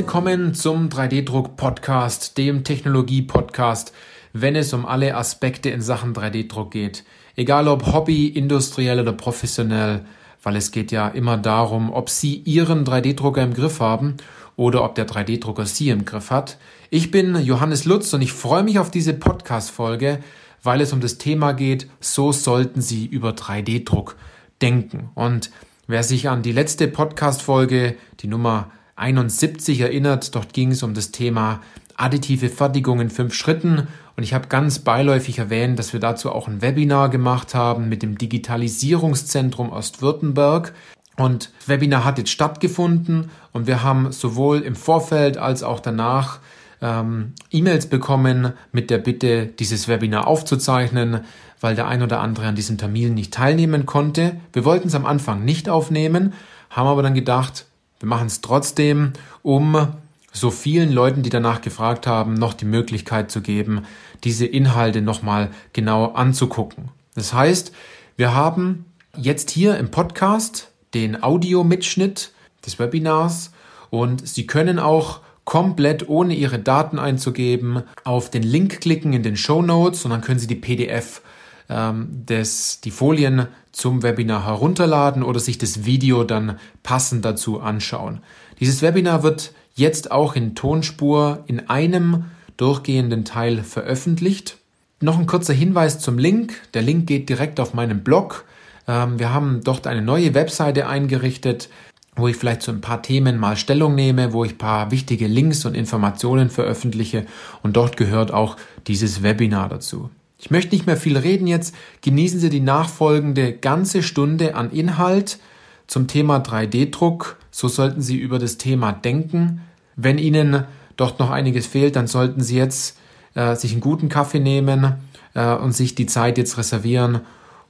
Willkommen zum 3D-Druck-Podcast, dem Technologie-Podcast, wenn es um alle Aspekte in Sachen 3D-Druck geht. Egal ob Hobby, industriell oder professionell, weil es geht ja immer darum, ob Sie Ihren 3D-Drucker im Griff haben oder ob der 3D-Drucker Sie im Griff hat. Ich bin Johannes Lutz und ich freue mich auf diese Podcast-Folge, weil es um das Thema geht, so sollten Sie über 3D-Druck denken. Und wer sich an die letzte Podcast-Folge, die Nummer 71 erinnert, dort ging es um das Thema additive Fertigung in fünf Schritten und ich habe ganz beiläufig erwähnt, dass wir dazu auch ein Webinar gemacht haben mit dem Digitalisierungszentrum Ostwürttemberg. Und das Webinar hat jetzt stattgefunden und wir haben sowohl im Vorfeld als auch danach ähm, E-Mails bekommen mit der Bitte, dieses Webinar aufzuzeichnen, weil der ein oder andere an diesem Termin nicht teilnehmen konnte. Wir wollten es am Anfang nicht aufnehmen, haben aber dann gedacht, wir machen es trotzdem, um so vielen Leuten, die danach gefragt haben, noch die Möglichkeit zu geben, diese Inhalte nochmal genau anzugucken. Das heißt, wir haben jetzt hier im Podcast den Audiomitschnitt des Webinars und Sie können auch komplett ohne Ihre Daten einzugeben auf den Link klicken in den Show Notes und dann können Sie die PDF ähm, des, die Folien zum Webinar herunterladen oder sich das Video dann passend dazu anschauen. Dieses Webinar wird jetzt auch in Tonspur in einem durchgehenden Teil veröffentlicht. Noch ein kurzer Hinweis zum Link. Der Link geht direkt auf meinen Blog. Ähm, wir haben dort eine neue Webseite eingerichtet wo ich vielleicht zu ein paar Themen mal Stellung nehme, wo ich ein paar wichtige Links und Informationen veröffentliche und dort gehört auch dieses Webinar dazu. Ich möchte nicht mehr viel reden jetzt. Genießen Sie die nachfolgende ganze Stunde an Inhalt zum Thema 3D-Druck. So sollten Sie über das Thema denken. Wenn Ihnen dort noch einiges fehlt, dann sollten Sie jetzt äh, sich einen guten Kaffee nehmen äh, und sich die Zeit jetzt reservieren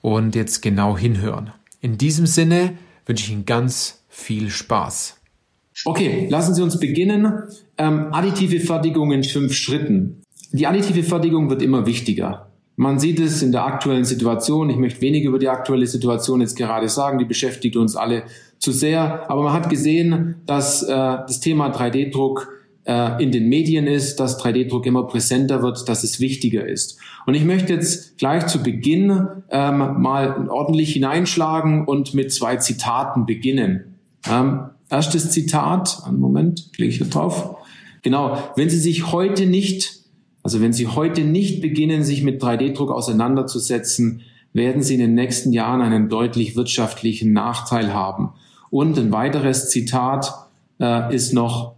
und jetzt genau hinhören. In diesem Sinne wünsche ich Ihnen ganz viel Spaß. Okay, lassen Sie uns beginnen. Ähm, additive Fertigung in fünf Schritten. Die additive Fertigung wird immer wichtiger. Man sieht es in der aktuellen Situation. Ich möchte wenig über die aktuelle Situation jetzt gerade sagen. Die beschäftigt uns alle zu sehr. Aber man hat gesehen, dass äh, das Thema 3D-Druck äh, in den Medien ist, dass 3D-Druck immer präsenter wird, dass es wichtiger ist. Und ich möchte jetzt gleich zu Beginn ähm, mal ordentlich hineinschlagen und mit zwei Zitaten beginnen. Ähm, erstes Zitat, einen Moment, klicke ich hier drauf. Genau, wenn Sie sich heute nicht, also wenn Sie heute nicht beginnen, sich mit 3D-Druck auseinanderzusetzen, werden Sie in den nächsten Jahren einen deutlich wirtschaftlichen Nachteil haben. Und ein weiteres Zitat äh, ist noch,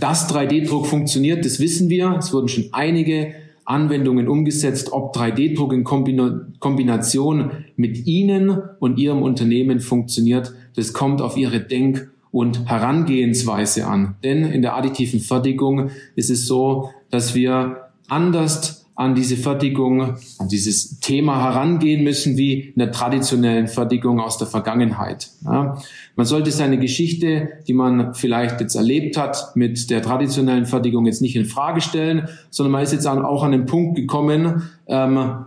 dass 3D-Druck funktioniert, das wissen wir. Es wurden schon einige Anwendungen umgesetzt, ob 3D-Druck in Kombination mit Ihnen und Ihrem Unternehmen funktioniert. Das kommt auf Ihre Denk- und Herangehensweise an. Denn in der additiven Fertigung ist es so, dass wir anders an diese Fertigung, an dieses Thema herangehen müssen wie in der traditionellen Fertigung aus der Vergangenheit. Ja, man sollte seine Geschichte, die man vielleicht jetzt erlebt hat, mit der traditionellen Fertigung jetzt nicht in Frage stellen, sondern man ist jetzt auch an den Punkt gekommen, ähm,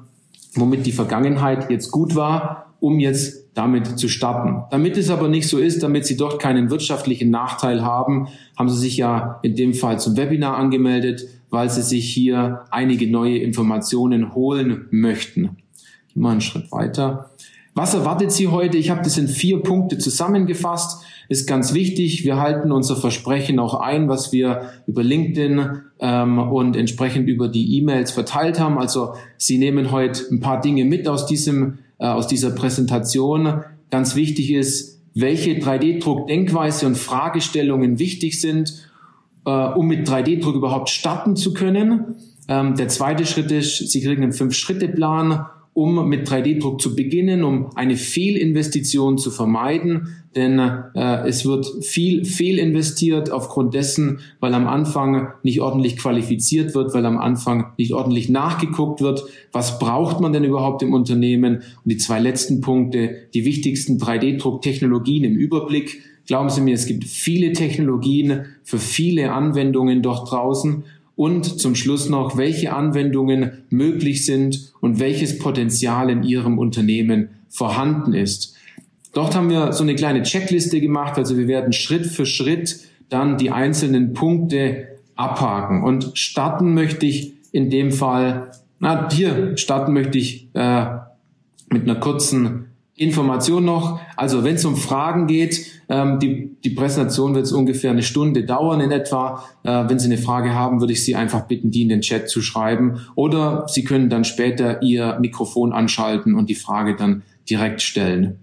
womit die Vergangenheit jetzt gut war, um jetzt damit zu starten. Damit es aber nicht so ist, damit Sie dort keinen wirtschaftlichen Nachteil haben, haben Sie sich ja in dem Fall zum Webinar angemeldet weil sie sich hier einige neue Informationen holen möchten. Wir einen Schritt weiter. Was erwartet Sie heute? Ich habe das in vier Punkte zusammengefasst. Ist ganz wichtig. Wir halten unser Versprechen auch ein, was wir über LinkedIn ähm, und entsprechend über die E-Mails verteilt haben. Also Sie nehmen heute ein paar Dinge mit aus diesem äh, aus dieser Präsentation. Ganz wichtig ist, welche 3D-Druck-Denkweise und Fragestellungen wichtig sind äh, um mit 3D-Druck überhaupt starten zu können. Ähm, der zweite Schritt ist, Sie kriegen einen Fünf-Schritte-Plan, um mit 3D-Druck zu beginnen, um eine Fehlinvestition zu vermeiden. Denn äh, es wird viel fehlinvestiert aufgrund dessen, weil am Anfang nicht ordentlich qualifiziert wird, weil am Anfang nicht ordentlich nachgeguckt wird, was braucht man denn überhaupt im Unternehmen. Und die zwei letzten Punkte, die wichtigsten 3D-Druck-Technologien im Überblick, Glauben Sie mir, es gibt viele Technologien für viele Anwendungen dort draußen und zum Schluss noch, welche Anwendungen möglich sind und welches Potenzial in Ihrem Unternehmen vorhanden ist. Dort haben wir so eine kleine Checkliste gemacht, also wir werden Schritt für Schritt dann die einzelnen Punkte abhaken. Und starten möchte ich in dem Fall, na, hier starten möchte ich äh, mit einer kurzen Information noch. Also wenn es um Fragen geht, ähm, die, die Präsentation wird ungefähr eine Stunde dauern in etwa. Äh, wenn Sie eine Frage haben, würde ich Sie einfach bitten, die in den Chat zu schreiben. Oder Sie können dann später Ihr Mikrofon anschalten und die Frage dann direkt stellen.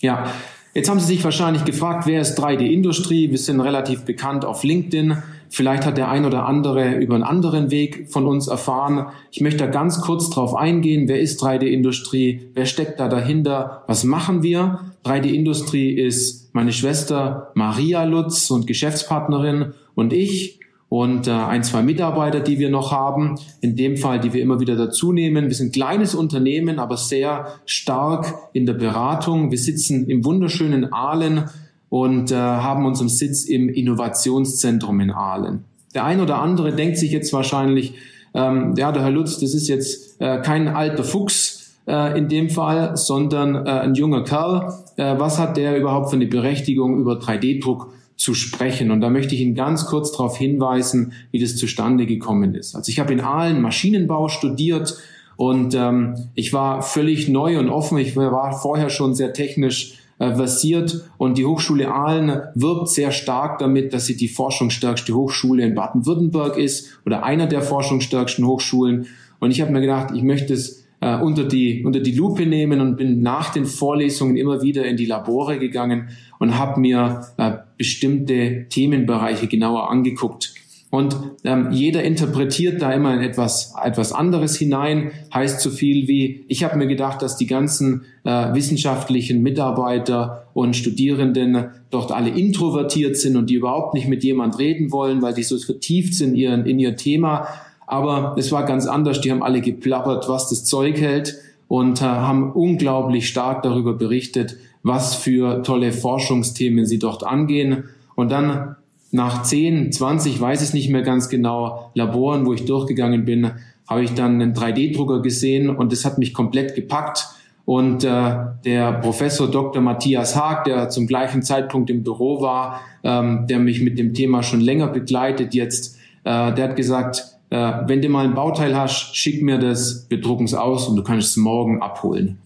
Ja, jetzt haben Sie sich wahrscheinlich gefragt, wer ist 3D-Industrie? Wir sind relativ bekannt auf LinkedIn. Vielleicht hat der ein oder andere über einen anderen Weg von uns erfahren. Ich möchte da ganz kurz drauf eingehen. Wer ist 3D-Industrie? Wer steckt da dahinter? Was machen wir? 3D-Industrie ist meine Schwester Maria Lutz und Geschäftspartnerin und ich und äh, ein, zwei Mitarbeiter, die wir noch haben. In dem Fall, die wir immer wieder dazu nehmen. Wir sind ein kleines Unternehmen, aber sehr stark in der Beratung. Wir sitzen im wunderschönen Aalen und äh, haben unseren Sitz im Innovationszentrum in Aalen. Der ein oder andere denkt sich jetzt wahrscheinlich, ähm, ja, der Herr Lutz, das ist jetzt äh, kein alter Fuchs äh, in dem Fall, sondern äh, ein junger Kerl. Äh, was hat der überhaupt für eine Berechtigung, über 3D-Druck zu sprechen? Und da möchte ich Ihnen ganz kurz darauf hinweisen, wie das zustande gekommen ist. Also ich habe in Aalen Maschinenbau studiert und ähm, ich war völlig neu und offen. Ich war vorher schon sehr technisch äh, versiert und die Hochschule Aalen wirbt sehr stark damit, dass sie die forschungsstärkste Hochschule in Baden-Württemberg ist oder einer der forschungsstärksten Hochschulen. Und ich habe mir gedacht, ich möchte es äh, unter, die, unter die Lupe nehmen und bin nach den Vorlesungen immer wieder in die Labore gegangen und habe mir äh, bestimmte Themenbereiche genauer angeguckt. Und ähm, jeder interpretiert da immer in etwas, etwas anderes hinein, heißt so viel wie, ich habe mir gedacht, dass die ganzen äh, wissenschaftlichen Mitarbeiter und Studierenden dort alle introvertiert sind und die überhaupt nicht mit jemand reden wollen, weil die so vertieft sind in ihr, in ihr Thema. Aber es war ganz anders, die haben alle geplappert, was das Zeug hält und äh, haben unglaublich stark darüber berichtet, was für tolle Forschungsthemen sie dort angehen. Und dann nach 10, 20, weiß ich nicht mehr ganz genau, Laboren, wo ich durchgegangen bin, habe ich dann einen 3D-Drucker gesehen und das hat mich komplett gepackt. Und äh, der Professor Dr. Matthias Haag, der zum gleichen Zeitpunkt im Büro war, ähm, der mich mit dem Thema schon länger begleitet jetzt, äh, der hat gesagt, äh, wenn du mal ein Bauteil hast, schick mir das, wir drucken es aus und du kannst es morgen abholen.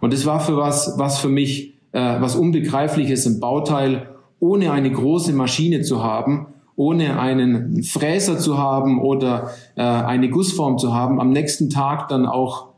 Und das war für was, was für mich äh, was Unbegreifliches, ein Bauteil, ohne eine große Maschine zu haben, ohne einen Fräser zu haben oder äh, eine Gussform zu haben, am nächsten Tag dann auch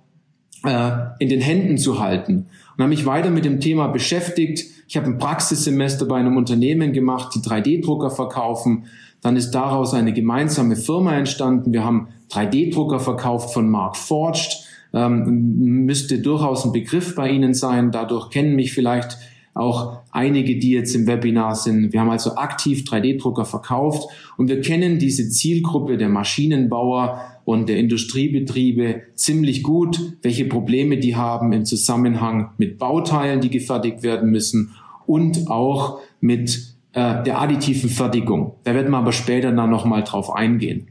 äh, in den Händen zu halten. Und habe mich weiter mit dem Thema beschäftigt. Ich habe ein Praxissemester bei einem Unternehmen gemacht, die 3D-Drucker verkaufen. Dann ist daraus eine gemeinsame Firma entstanden. Wir haben 3D-Drucker verkauft von Mark Forged. Ähm, müsste durchaus ein Begriff bei Ihnen sein. Dadurch kennen mich vielleicht auch einige, die jetzt im Webinar sind. Wir haben also aktiv 3D-Drucker verkauft und wir kennen diese Zielgruppe der Maschinenbauer und der Industriebetriebe ziemlich gut, welche Probleme die haben im Zusammenhang mit Bauteilen, die gefertigt werden müssen und auch mit äh, der additiven Fertigung. Da werden wir aber später dann nochmal drauf eingehen.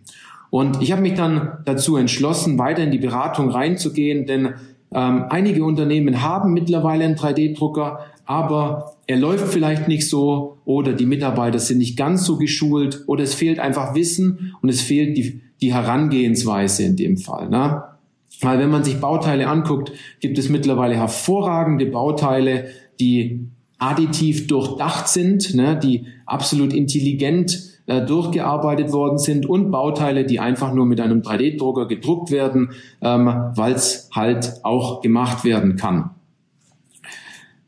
Und ich habe mich dann dazu entschlossen, weiter in die Beratung reinzugehen, denn ähm, einige Unternehmen haben mittlerweile einen 3D-Drucker, aber er läuft vielleicht nicht so oder die Mitarbeiter sind nicht ganz so geschult oder es fehlt einfach Wissen und es fehlt die, die Herangehensweise in dem Fall. Ne? Weil wenn man sich Bauteile anguckt, gibt es mittlerweile hervorragende Bauteile, die additiv durchdacht sind, ne, die absolut intelligent äh, durchgearbeitet worden sind und Bauteile, die einfach nur mit einem 3D-Drucker gedruckt werden, ähm, weil es halt auch gemacht werden kann.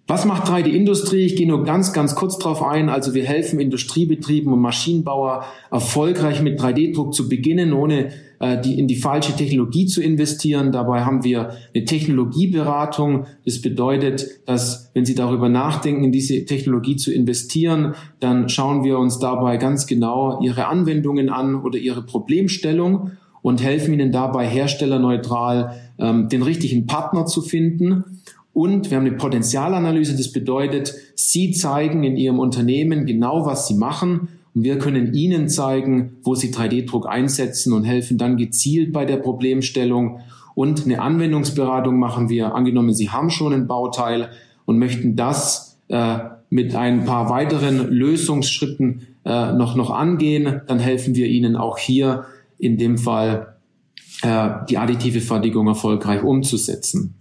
Was macht 3D-Industrie? Ich gehe nur ganz, ganz kurz drauf ein. Also wir helfen Industriebetrieben und Maschinenbauer erfolgreich mit 3D-Druck zu beginnen, ohne äh, die, in die falsche Technologie zu investieren. Dabei haben wir eine Technologieberatung. Das bedeutet, dass wenn Sie darüber nachdenken, in diese Technologie zu investieren, dann schauen wir uns dabei ganz genau Ihre Anwendungen an oder Ihre Problemstellung und helfen Ihnen dabei herstellerneutral ähm, den richtigen Partner zu finden und wir haben eine Potenzialanalyse. Das bedeutet, Sie zeigen in Ihrem Unternehmen genau, was Sie machen. Und wir können Ihnen zeigen, wo Sie 3D-Druck einsetzen und helfen dann gezielt bei der Problemstellung. Und eine Anwendungsberatung machen wir. Angenommen, Sie haben schon ein Bauteil und möchten das äh, mit ein paar weiteren Lösungsschritten äh, noch, noch angehen, dann helfen wir Ihnen auch hier in dem Fall äh, die additive Fertigung erfolgreich umzusetzen.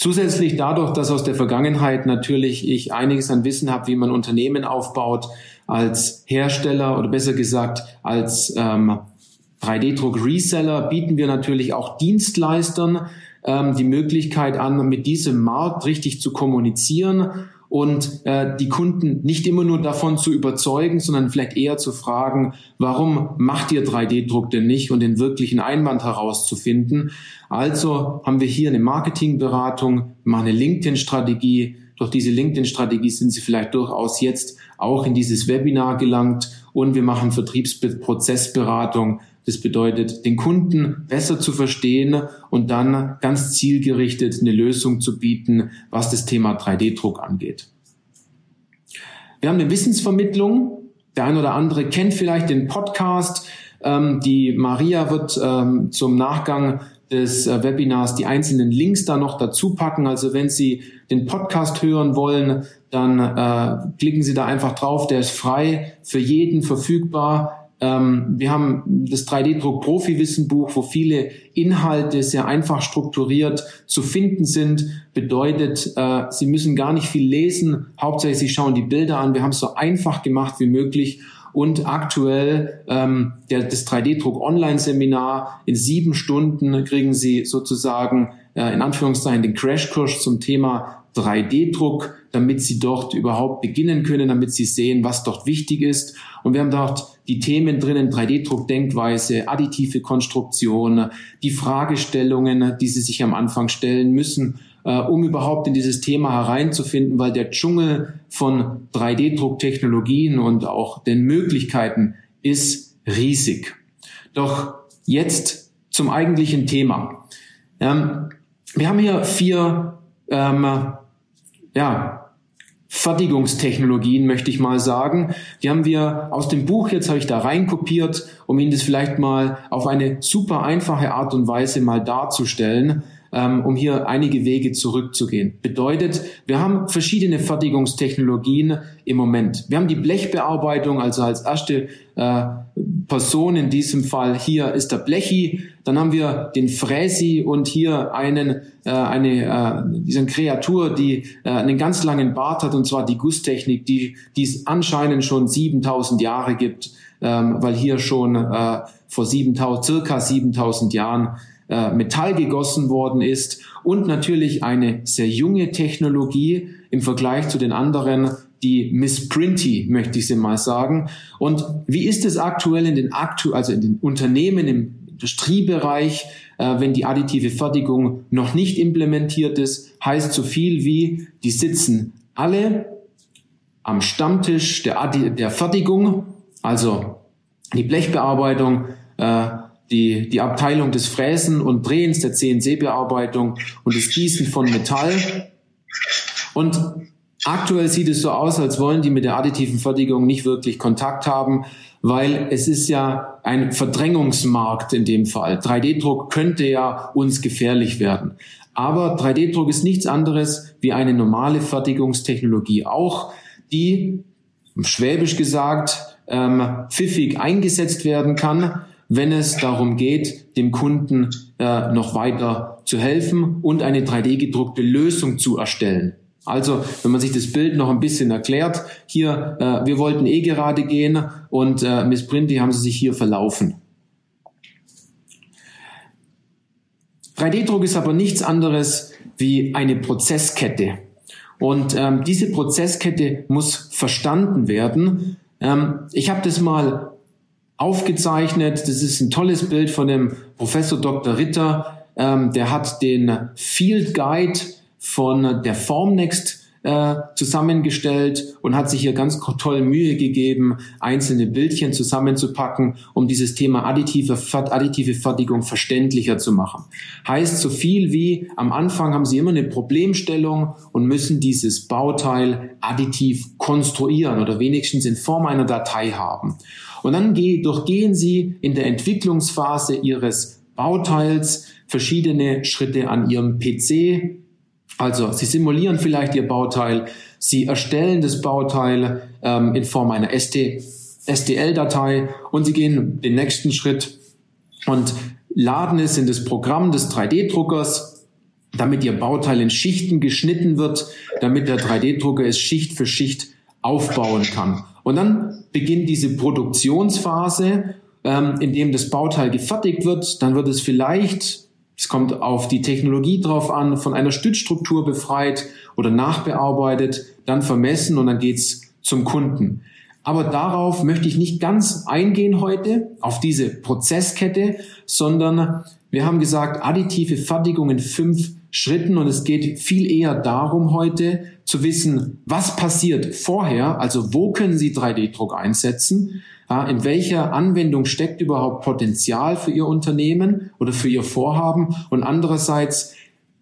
Zusätzlich dadurch, dass aus der Vergangenheit natürlich ich einiges an Wissen habe, wie man Unternehmen aufbaut, als Hersteller oder besser gesagt als ähm, 3D-Druck-Reseller bieten wir natürlich auch Dienstleistern ähm, die Möglichkeit an, mit diesem Markt richtig zu kommunizieren und äh, die Kunden nicht immer nur davon zu überzeugen, sondern vielleicht eher zu fragen, warum macht ihr 3D-Druck denn nicht und den wirklichen Einwand herauszufinden. Also haben wir hier eine Marketingberatung, machen eine LinkedIn-Strategie. Durch diese LinkedIn-Strategie sind Sie vielleicht durchaus jetzt auch in dieses Webinar gelangt und wir machen Vertriebsprozessberatung das bedeutet, den Kunden besser zu verstehen und dann ganz zielgerichtet eine Lösung zu bieten, was das Thema 3D-Druck angeht. Wir haben eine Wissensvermittlung. Der ein oder andere kennt vielleicht den Podcast. Ähm, die Maria wird ähm, zum Nachgang des äh, Webinars die einzelnen Links da noch dazu packen. Also wenn Sie den Podcast hören wollen, dann äh, klicken Sie da einfach drauf. Der ist frei für jeden verfügbar. Ähm, wir haben das 3D-Druck-Profi-Wissenbuch, wo viele Inhalte sehr einfach strukturiert zu finden sind. Bedeutet, äh, Sie müssen gar nicht viel lesen. Hauptsächlich Sie schauen die Bilder an. Wir haben es so einfach gemacht wie möglich. Und aktuell ähm, der, das 3D-Druck-Online-Seminar in sieben Stunden kriegen Sie sozusagen äh, in Anführungszeichen den Crashkurs zum Thema 3D-Druck, damit Sie dort überhaupt beginnen können, damit Sie sehen, was dort wichtig ist. Und wir haben dort die Themen drinnen, 3D-Druck-Denkweise, additive Konstruktion, die Fragestellungen, die Sie sich am Anfang stellen müssen, äh, um überhaupt in dieses Thema hereinzufinden, weil der Dschungel von 3D-Druck-Technologien und auch den Möglichkeiten ist riesig. Doch jetzt zum eigentlichen Thema. Ähm, wir haben hier vier ähm, ja, Fertigungstechnologien, möchte ich mal sagen. Die haben wir aus dem Buch, jetzt habe ich da reinkopiert, um Ihnen das vielleicht mal auf eine super einfache Art und Weise mal darzustellen, ähm, um hier einige Wege zurückzugehen. Bedeutet, wir haben verschiedene Fertigungstechnologien im Moment. Wir haben die Blechbearbeitung, also als erste äh, Person in diesem Fall hier ist der Blechi, dann haben wir den Fräsi und hier einen, äh, eine, äh, diese Kreatur, die äh, einen ganz langen Bart hat, und zwar die Gusstechnik, die, die es anscheinend schon 7000 Jahre gibt, ähm, weil hier schon äh, vor 7000, circa 7000 Jahren äh, Metall gegossen worden ist und natürlich eine sehr junge Technologie im Vergleich zu den anderen die Miss Printy, möchte ich sie mal sagen. Und wie ist es aktuell in den aktu also in den Unternehmen im Industriebereich, äh, wenn die additive Fertigung noch nicht implementiert ist, heißt so viel wie, die sitzen alle am Stammtisch der, Addi der Fertigung, also die Blechbearbeitung, äh, die, die Abteilung des Fräsen und Drehens, der CNC-Bearbeitung und des Gießen von Metall. Und Aktuell sieht es so aus, als wollen die mit der additiven Fertigung nicht wirklich Kontakt haben, weil es ist ja ein Verdrängungsmarkt in dem Fall. 3D-Druck könnte ja uns gefährlich werden. Aber 3D-Druck ist nichts anderes wie eine normale Fertigungstechnologie auch, die, schwäbisch gesagt, ähm, pfiffig eingesetzt werden kann, wenn es darum geht, dem Kunden äh, noch weiter zu helfen und eine 3D-gedruckte Lösung zu erstellen. Also, wenn man sich das Bild noch ein bisschen erklärt, hier, äh, wir wollten eh gerade gehen und äh, Miss Printy haben sie sich hier verlaufen. 3D-Druck ist aber nichts anderes wie eine Prozesskette. Und ähm, diese Prozesskette muss verstanden werden. Ähm, ich habe das mal aufgezeichnet. Das ist ein tolles Bild von dem Professor Dr. Ritter. Ähm, der hat den Field Guide von der Formnext äh, zusammengestellt und hat sich hier ganz toll Mühe gegeben, einzelne Bildchen zusammenzupacken, um dieses Thema additive, additive Fertigung verständlicher zu machen. Heißt so viel wie, am Anfang haben Sie immer eine Problemstellung und müssen dieses Bauteil additiv konstruieren oder wenigstens in Form einer Datei haben. Und dann durchgehen Sie in der Entwicklungsphase Ihres Bauteils verschiedene Schritte an Ihrem PC, also Sie simulieren vielleicht Ihr Bauteil, Sie erstellen das Bauteil ähm, in Form einer ST, STL-Datei und Sie gehen den nächsten Schritt und laden es in das Programm des 3D-Druckers, damit Ihr Bauteil in Schichten geschnitten wird, damit der 3D-Drucker es Schicht für Schicht aufbauen kann. Und dann beginnt diese Produktionsphase, ähm, in dem das Bauteil gefertigt wird. Dann wird es vielleicht, es kommt auf die Technologie drauf an, von einer Stützstruktur befreit oder nachbearbeitet, dann vermessen und dann geht's zum Kunden. Aber darauf möchte ich nicht ganz eingehen heute, auf diese Prozesskette, sondern wir haben gesagt, additive Fertigung in fünf Schritten und es geht viel eher darum heute zu wissen, was passiert vorher, also wo können Sie 3D-Druck einsetzen, in welcher Anwendung steckt überhaupt Potenzial für Ihr Unternehmen oder für Ihr Vorhaben und andererseits,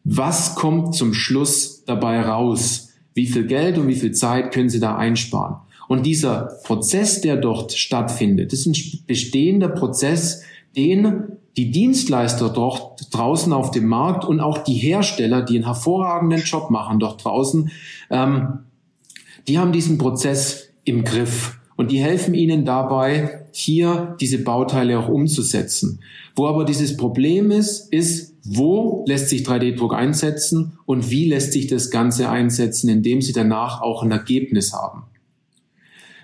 was kommt zum Schluss dabei raus? Wie viel Geld und wie viel Zeit können Sie da einsparen? Und dieser Prozess, der dort stattfindet, ist ein bestehender Prozess, den die Dienstleister dort draußen auf dem Markt und auch die Hersteller, die einen hervorragenden Job machen dort draußen, ähm, die haben diesen Prozess im Griff und die helfen ihnen dabei, hier diese Bauteile auch umzusetzen. Wo aber dieses Problem ist, ist, wo lässt sich 3D-Druck einsetzen und wie lässt sich das Ganze einsetzen, indem sie danach auch ein Ergebnis haben.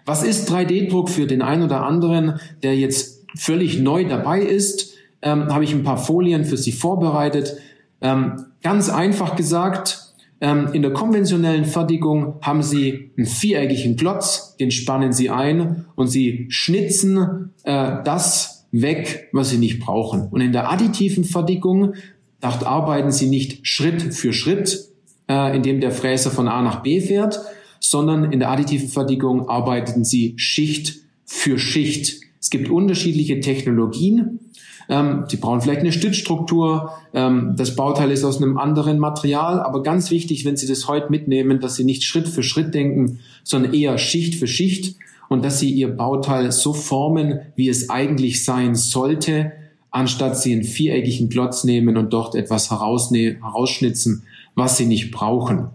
Was ist 3D-Druck für den einen oder anderen, der jetzt völlig neu dabei ist? Ähm, habe ich ein paar Folien für Sie vorbereitet. Ähm, ganz einfach gesagt, ähm, in der konventionellen Fertigung haben Sie einen viereckigen Klotz, den spannen Sie ein und Sie schnitzen äh, das weg, was Sie nicht brauchen. Und in der additiven Fertigung, dort arbeiten Sie nicht Schritt für Schritt, äh, indem der Fräser von A nach B fährt, sondern in der additiven Fertigung arbeiten Sie Schicht für Schicht. Es gibt unterschiedliche Technologien, ähm, sie brauchen vielleicht eine Stützstruktur. Ähm, das Bauteil ist aus einem anderen Material. Aber ganz wichtig, wenn Sie das heute mitnehmen, dass Sie nicht Schritt für Schritt denken, sondern eher Schicht für Schicht und dass Sie Ihr Bauteil so formen, wie es eigentlich sein sollte, anstatt Sie einen viereckigen Klotz nehmen und dort etwas herausschnitzen, was Sie nicht brauchen.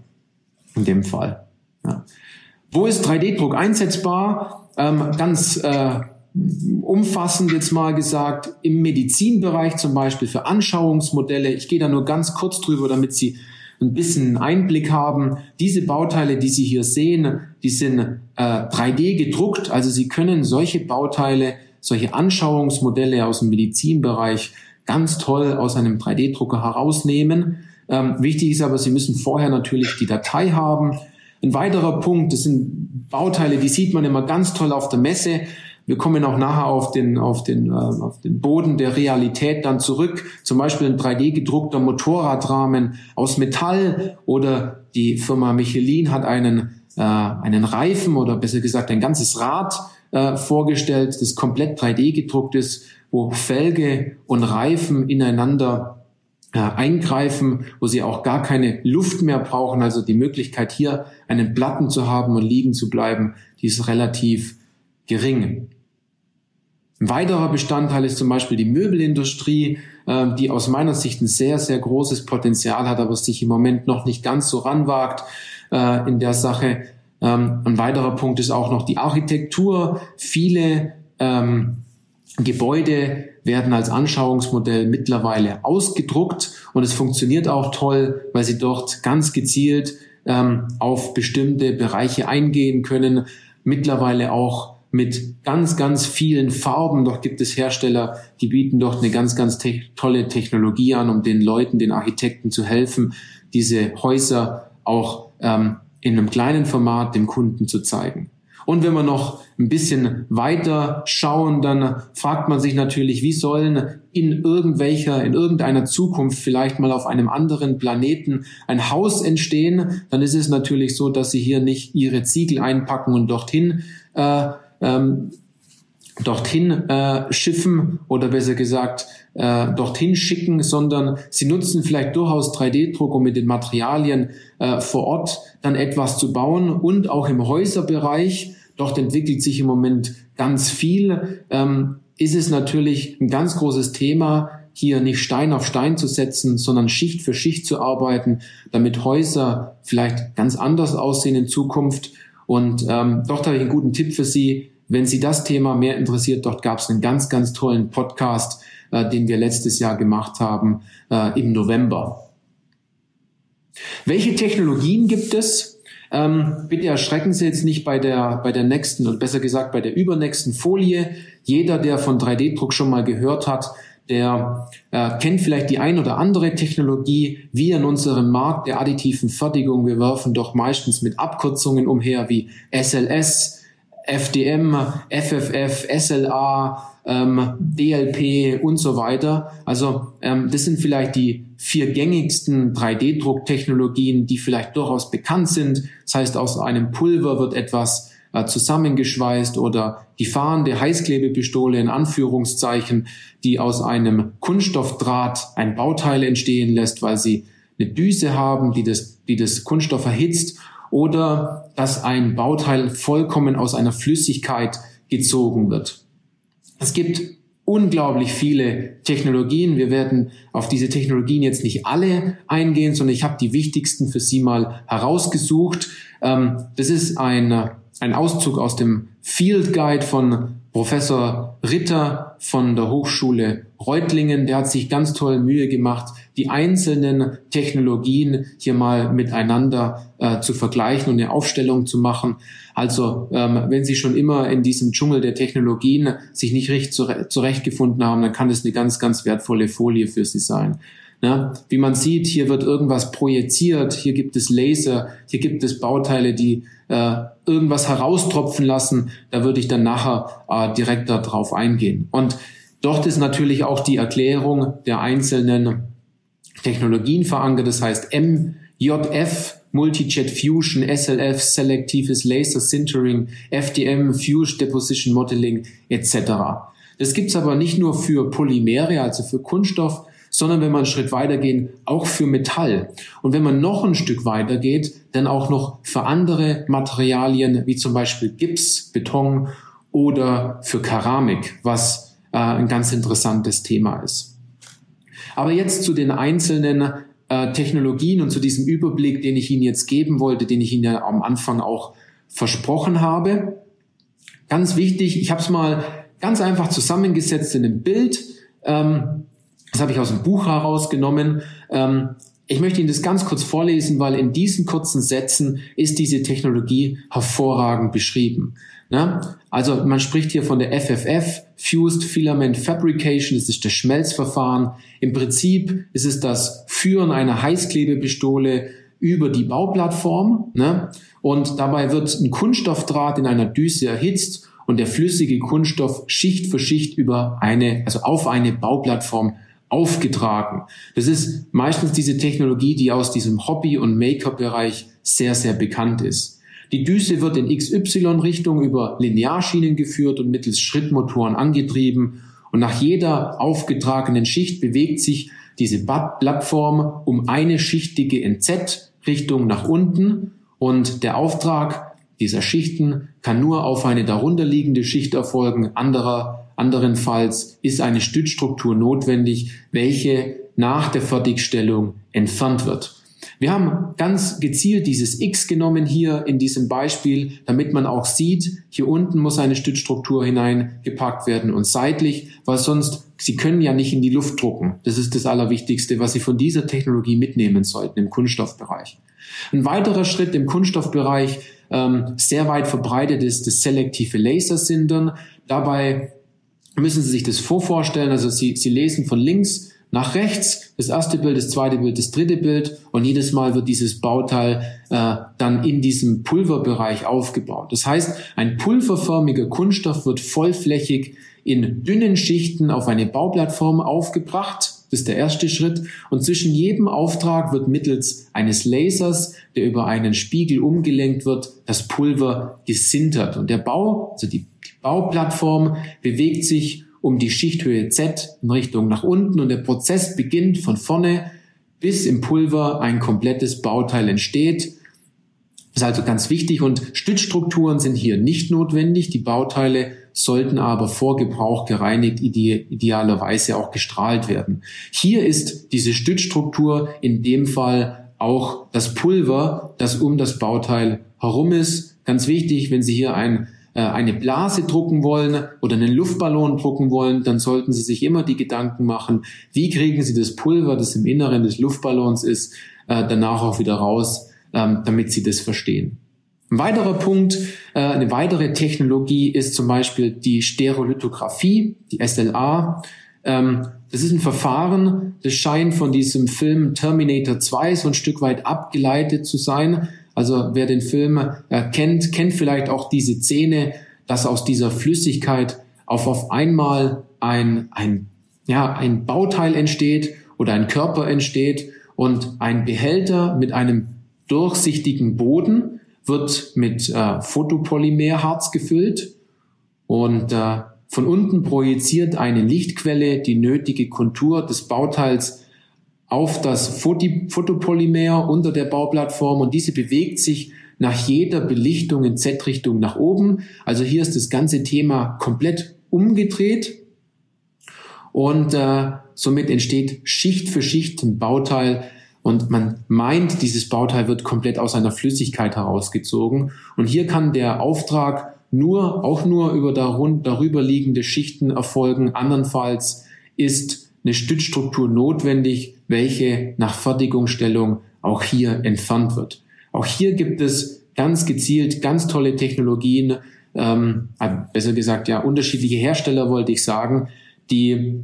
In dem Fall. Ja. Wo ist 3D-Druck einsetzbar? Ähm, ganz äh, umfassend jetzt mal gesagt, im Medizinbereich zum Beispiel für Anschauungsmodelle. Ich gehe da nur ganz kurz drüber, damit Sie ein bisschen Einblick haben. Diese Bauteile, die Sie hier sehen, die sind äh, 3D gedruckt. Also Sie können solche Bauteile, solche Anschauungsmodelle aus dem Medizinbereich ganz toll aus einem 3D-Drucker herausnehmen. Ähm, wichtig ist aber, Sie müssen vorher natürlich die Datei haben. Ein weiterer Punkt, das sind Bauteile, die sieht man immer ganz toll auf der Messe. Wir kommen auch nachher auf den, auf den, äh, auf den Boden der Realität dann zurück. Zum Beispiel ein 3D gedruckter Motorradrahmen aus Metall oder die Firma Michelin hat einen, äh, einen Reifen oder besser gesagt ein ganzes Rad äh, vorgestellt, das komplett 3D gedruckt ist, wo Felge und Reifen ineinander äh, eingreifen, wo sie auch gar keine Luft mehr brauchen. Also die Möglichkeit hier einen Platten zu haben und liegen zu bleiben, die ist relativ gering. Ein weiterer Bestandteil ist zum Beispiel die Möbelindustrie, äh, die aus meiner Sicht ein sehr, sehr großes Potenzial hat, aber sich im Moment noch nicht ganz so ranwagt äh, in der Sache. Ähm, ein weiterer Punkt ist auch noch die Architektur. Viele ähm, Gebäude werden als Anschauungsmodell mittlerweile ausgedruckt und es funktioniert auch toll, weil sie dort ganz gezielt ähm, auf bestimmte Bereiche eingehen können. Mittlerweile auch mit ganz, ganz vielen Farben. Doch gibt es Hersteller, die bieten dort eine ganz, ganz te tolle Technologie an, um den Leuten, den Architekten zu helfen, diese Häuser auch ähm, in einem kleinen Format dem Kunden zu zeigen. Und wenn wir noch ein bisschen weiter schauen, dann fragt man sich natürlich, wie sollen in irgendwelcher, in irgendeiner Zukunft vielleicht mal auf einem anderen Planeten ein Haus entstehen? Dann ist es natürlich so, dass sie hier nicht ihre Ziegel einpacken und dorthin äh, ähm, dorthin äh, schiffen oder besser gesagt äh, dorthin schicken, sondern sie nutzen vielleicht durchaus 3D-Druck, um mit den Materialien äh, vor Ort dann etwas zu bauen und auch im Häuserbereich. Dort entwickelt sich im Moment ganz viel. Ähm, ist es natürlich ein ganz großes Thema, hier nicht Stein auf Stein zu setzen, sondern Schicht für Schicht zu arbeiten, damit Häuser vielleicht ganz anders aussehen in Zukunft. Und ähm, dort habe ich einen guten Tipp für Sie. Wenn Sie das Thema mehr interessiert, dort gab es einen ganz, ganz tollen Podcast, äh, den wir letztes Jahr gemacht haben äh, im November. Welche Technologien gibt es? Ähm, bitte erschrecken Sie jetzt nicht bei der, bei der nächsten und besser gesagt bei der übernächsten Folie. Jeder, der von 3D-Druck schon mal gehört hat, der äh, kennt vielleicht die ein oder andere Technologie. Wir in unserem Markt der additiven Fertigung, wir werfen doch meistens mit Abkürzungen umher wie SLS, FDM, FFF, SLA, ähm, DLP und so weiter. Also ähm, das sind vielleicht die vier gängigsten 3D-Drucktechnologien, die vielleicht durchaus bekannt sind. Das heißt, aus einem Pulver wird etwas äh, zusammengeschweißt oder die fahrende Heißklebepistole in Anführungszeichen, die aus einem Kunststoffdraht ein Bauteil entstehen lässt, weil sie eine Düse haben, die das, die das Kunststoff erhitzt oder dass ein Bauteil vollkommen aus einer Flüssigkeit gezogen wird. Es gibt unglaublich viele Technologien. Wir werden auf diese Technologien jetzt nicht alle eingehen, sondern ich habe die wichtigsten für Sie mal herausgesucht. Ähm, das ist ein, ein Auszug aus dem Field Guide von Professor Ritter von der Hochschule Reutlingen, der hat sich ganz toll Mühe gemacht, die einzelnen Technologien hier mal miteinander äh, zu vergleichen und eine Aufstellung zu machen. Also ähm, wenn Sie schon immer in diesem Dschungel der Technologien sich nicht richtig zurechtgefunden haben, dann kann das eine ganz, ganz wertvolle Folie für Sie sein. Ja, wie man sieht, hier wird irgendwas projiziert, hier gibt es Laser, hier gibt es Bauteile, die äh, irgendwas heraustropfen lassen. Da würde ich dann nachher äh, direkt darauf eingehen. Und dort ist natürlich auch die Erklärung der einzelnen Technologien verankert. Das heißt MJF, Multijet Fusion, SLF, selektives Laser Sintering, FDM, Fuse Deposition Modeling etc. Das gibt's aber nicht nur für Polymere, also für Kunststoff, sondern wenn man einen Schritt weitergehen, auch für Metall. Und wenn man noch ein Stück weitergeht, dann auch noch für andere Materialien, wie zum Beispiel Gips, Beton oder für Keramik, was äh, ein ganz interessantes Thema ist. Aber jetzt zu den einzelnen äh, Technologien und zu diesem Überblick, den ich Ihnen jetzt geben wollte, den ich Ihnen ja am Anfang auch versprochen habe. Ganz wichtig, ich habe es mal ganz einfach zusammengesetzt in einem Bild. Ähm, das habe ich aus dem Buch herausgenommen. Ähm, ich möchte Ihnen das ganz kurz vorlesen, weil in diesen kurzen Sätzen ist diese Technologie hervorragend beschrieben. Ne? Also man spricht hier von der FFF, Fused Filament Fabrication, das ist das Schmelzverfahren. Im Prinzip ist es das Führen einer Heißklebepistole über die Bauplattform. Ne? Und dabei wird ein Kunststoffdraht in einer Düse erhitzt und der flüssige Kunststoff Schicht für Schicht über eine, also auf eine Bauplattform aufgetragen. Das ist meistens diese Technologie, die aus diesem Hobby- und Make-up-Bereich sehr, sehr bekannt ist. Die Düse wird in XY-Richtung über Linearschienen geführt und mittels Schrittmotoren angetrieben. Und nach jeder aufgetragenen Schicht bewegt sich diese Plattform um eine schichtige NZ-Richtung nach unten. Und der Auftrag dieser Schichten kann nur auf eine darunterliegende Schicht erfolgen. Anderer Anderenfalls ist eine Stützstruktur notwendig, welche nach der Fertigstellung entfernt wird. Wir haben ganz gezielt dieses X genommen hier in diesem Beispiel, damit man auch sieht, hier unten muss eine Stützstruktur hineingepackt werden und seitlich, weil sonst, Sie können ja nicht in die Luft drucken. Das ist das Allerwichtigste, was Sie von dieser Technologie mitnehmen sollten im Kunststoffbereich. Ein weiterer Schritt im Kunststoffbereich, ähm, sehr weit verbreitet ist das selektive Lasersindern. Dabei müssen Sie sich das vorvorstellen. Also Sie, Sie lesen von links nach rechts, das erste Bild, das zweite Bild, das dritte Bild und jedes Mal wird dieses Bauteil äh, dann in diesem Pulverbereich aufgebaut. Das heißt, ein pulverförmiger Kunststoff wird vollflächig in dünnen Schichten auf eine Bauplattform aufgebracht. Das ist der erste Schritt. Und zwischen jedem Auftrag wird mittels eines Lasers, der über einen Spiegel umgelenkt wird, das Pulver gesintert. Und der Bau, also die Bauplattform bewegt sich um die Schichthöhe Z in Richtung nach unten und der Prozess beginnt von vorne bis im Pulver ein komplettes Bauteil entsteht. ist also ganz wichtig und Stützstrukturen sind hier nicht notwendig. Die Bauteile sollten aber vor Gebrauch gereinigt, ide idealerweise auch gestrahlt werden. Hier ist diese Stützstruktur in dem Fall auch das Pulver, das um das Bauteil herum ist. Ganz wichtig, wenn Sie hier ein eine Blase drucken wollen oder einen Luftballon drucken wollen, dann sollten Sie sich immer die Gedanken machen, wie kriegen Sie das Pulver, das im Inneren des Luftballons ist, äh, danach auch wieder raus, ähm, damit Sie das verstehen. Ein weiterer Punkt, äh, eine weitere Technologie ist zum Beispiel die Stereolithografie, die SLA. Ähm, das ist ein Verfahren, das scheint von diesem Film Terminator 2 so ein Stück weit abgeleitet zu sein. Also wer den Film äh, kennt, kennt vielleicht auch diese Szene, dass aus dieser Flüssigkeit auf, auf einmal ein, ein, ja, ein Bauteil entsteht oder ein Körper entsteht und ein Behälter mit einem durchsichtigen Boden wird mit äh, Photopolymerharz gefüllt und äh, von unten projiziert eine Lichtquelle die nötige Kontur des Bauteils auf das Photopolymer unter der Bauplattform und diese bewegt sich nach jeder Belichtung in Z-Richtung nach oben. Also hier ist das ganze Thema komplett umgedreht und äh, somit entsteht Schicht für Schicht ein Bauteil und man meint, dieses Bauteil wird komplett aus einer Flüssigkeit herausgezogen und hier kann der Auftrag nur, auch nur über darüber liegende Schichten erfolgen. Andernfalls ist eine Stützstruktur notwendig, welche nach Fertigungsstellung auch hier entfernt wird. Auch hier gibt es ganz gezielt ganz tolle Technologien, ähm, äh, besser gesagt ja unterschiedliche Hersteller wollte ich sagen, die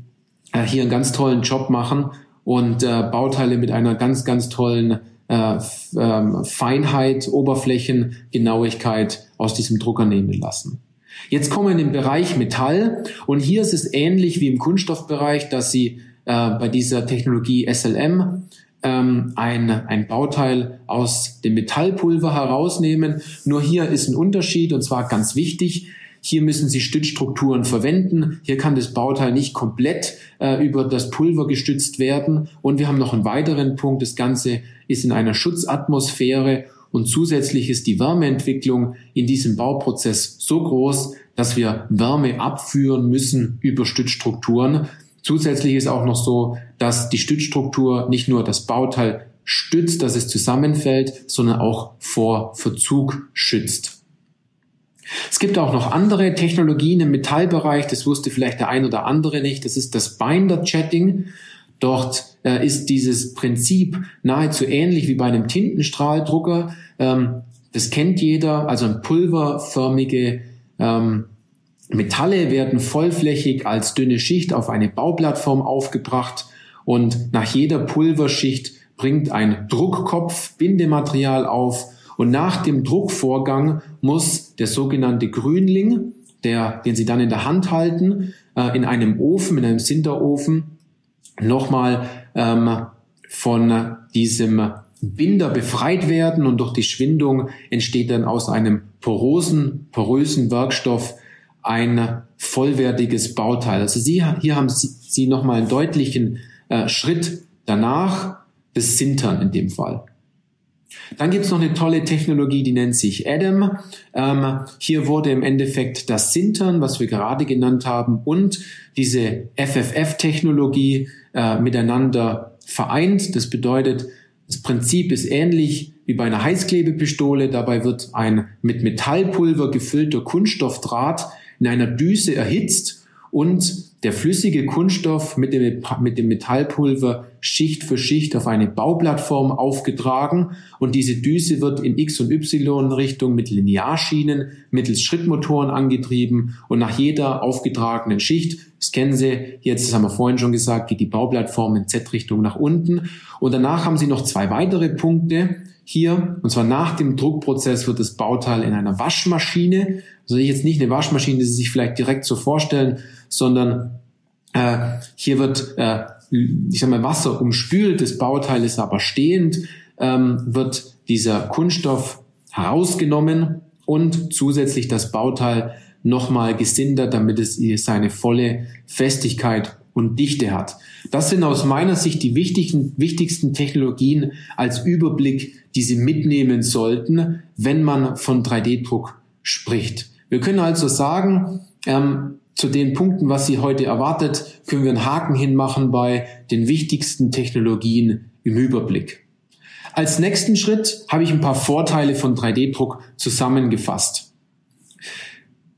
äh, hier einen ganz tollen Job machen und äh, Bauteile mit einer ganz ganz tollen äh, ähm, Feinheit, Oberflächengenauigkeit aus diesem Drucker nehmen lassen. Jetzt kommen wir in den Bereich Metall und hier ist es ähnlich wie im Kunststoffbereich, dass Sie äh, bei dieser Technologie SLM ähm, ein, ein Bauteil aus dem Metallpulver herausnehmen. Nur hier ist ein Unterschied und zwar ganz wichtig. Hier müssen Sie Stützstrukturen verwenden. Hier kann das Bauteil nicht komplett äh, über das Pulver gestützt werden. Und wir haben noch einen weiteren Punkt. Das Ganze ist in einer Schutzatmosphäre und zusätzlich ist die Wärmeentwicklung in diesem Bauprozess so groß, dass wir Wärme abführen müssen über Stützstrukturen. Zusätzlich ist auch noch so, dass die Stützstruktur nicht nur das Bauteil stützt, dass es zusammenfällt, sondern auch vor Verzug schützt. Es gibt auch noch andere Technologien im Metallbereich, das wusste vielleicht der ein oder andere nicht, das ist das Binder-Chatting. Dort äh, ist dieses Prinzip nahezu ähnlich wie bei einem Tintenstrahldrucker. Ähm, das kennt jeder, also pulverförmige ähm, Metalle werden vollflächig als dünne Schicht auf eine Bauplattform aufgebracht. Und nach jeder Pulverschicht bringt ein Druckkopf Bindematerial auf. Und nach dem Druckvorgang muss der sogenannte Grünling, der, den Sie dann in der Hand halten, äh, in einem Ofen, in einem Sinterofen, nochmal ähm, von diesem Binder befreit werden und durch die Schwindung entsteht dann aus einem porosen, porösen Werkstoff ein vollwertiges Bauteil. Also Sie, hier haben Sie, Sie nochmal einen deutlichen äh, Schritt danach, das Sintern in dem Fall. Dann gibt es noch eine tolle Technologie, die nennt sich Adam. Ähm, hier wurde im Endeffekt das Sintern, was wir gerade genannt haben, und diese FFF-Technologie äh, miteinander vereint. Das bedeutet, das Prinzip ist ähnlich wie bei einer Heißklebepistole. Dabei wird ein mit Metallpulver gefüllter Kunststoffdraht in einer Düse erhitzt und der flüssige Kunststoff mit dem, mit dem Metallpulver Schicht für Schicht auf eine Bauplattform aufgetragen. Und diese Düse wird in X- und Y-Richtung mit Linearschienen mittels Schrittmotoren angetrieben und nach jeder aufgetragenen Schicht, das kennen Sie jetzt, das haben wir vorhin schon gesagt, geht die Bauplattform in Z-Richtung nach unten. Und danach haben Sie noch zwei weitere Punkte hier. Und zwar nach dem Druckprozess wird das Bauteil in einer Waschmaschine. Also jetzt nicht eine Waschmaschine, die Sie sich vielleicht direkt so vorstellen, sondern äh, hier wird, äh, ich sag mal, Wasser umspült, das Bauteil ist aber stehend, ähm, wird dieser Kunststoff herausgenommen und zusätzlich das Bauteil nochmal gesindert, damit es seine volle Festigkeit und Dichte hat. Das sind aus meiner Sicht die wichtigen, wichtigsten Technologien als Überblick, die Sie mitnehmen sollten, wenn man von 3D-Druck spricht. Wir können also sagen, ähm, zu den Punkten, was Sie heute erwartet, können wir einen Haken hinmachen bei den wichtigsten Technologien im Überblick. Als nächsten Schritt habe ich ein paar Vorteile von 3D-Druck zusammengefasst.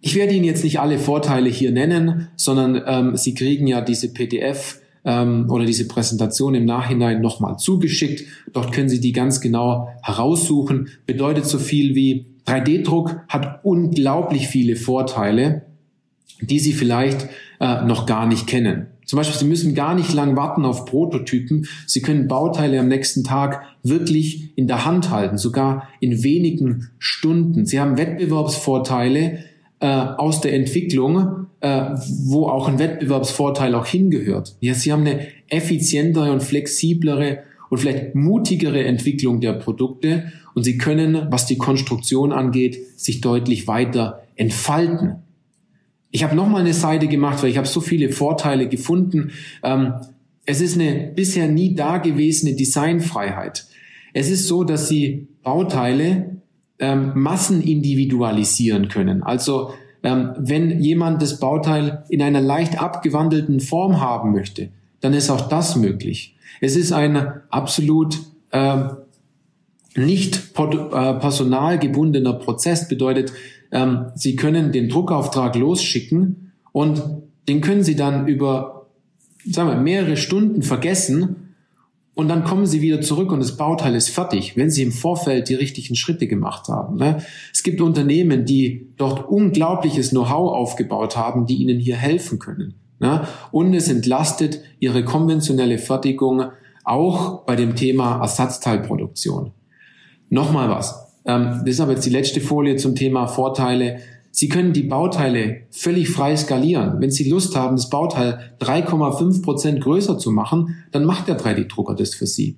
Ich werde Ihnen jetzt nicht alle Vorteile hier nennen, sondern ähm, Sie kriegen ja diese PDF ähm, oder diese Präsentation im Nachhinein nochmal zugeschickt. Dort können Sie die ganz genau heraussuchen. Bedeutet so viel wie 3D-Druck hat unglaublich viele Vorteile, die Sie vielleicht äh, noch gar nicht kennen. Zum Beispiel, Sie müssen gar nicht lang warten auf Prototypen. Sie können Bauteile am nächsten Tag wirklich in der Hand halten, sogar in wenigen Stunden. Sie haben Wettbewerbsvorteile, äh, aus der Entwicklung, äh, wo auch ein Wettbewerbsvorteil auch hingehört. Ja, sie haben eine effizientere und flexiblere und vielleicht mutigere Entwicklung der Produkte und sie können, was die Konstruktion angeht, sich deutlich weiter entfalten. Ich habe nochmal eine Seite gemacht, weil ich habe so viele Vorteile gefunden. Ähm, es ist eine bisher nie dagewesene Designfreiheit. Es ist so, dass Sie Bauteile ähm, Massen individualisieren können. Also ähm, wenn jemand das Bauteil in einer leicht abgewandelten Form haben möchte, dann ist auch das möglich. Es ist ein absolut äh, nicht äh, personalgebundener Prozess, bedeutet, ähm, Sie können den Druckauftrag losschicken und den können Sie dann über sagen wir, mehrere Stunden vergessen und dann kommen sie wieder zurück und das Bauteil ist fertig, wenn sie im Vorfeld die richtigen Schritte gemacht haben. Ne? Es gibt Unternehmen, die dort unglaubliches Know-how aufgebaut haben, die ihnen hier helfen können. Ne? Und es entlastet ihre konventionelle Fertigung auch bei dem Thema Ersatzteilproduktion. Nochmal was. Ähm, das ist aber jetzt die letzte Folie zum Thema Vorteile Sie können die Bauteile völlig frei skalieren. Wenn Sie Lust haben, das Bauteil 3,5 Prozent größer zu machen, dann macht der 3D-Drucker das für Sie.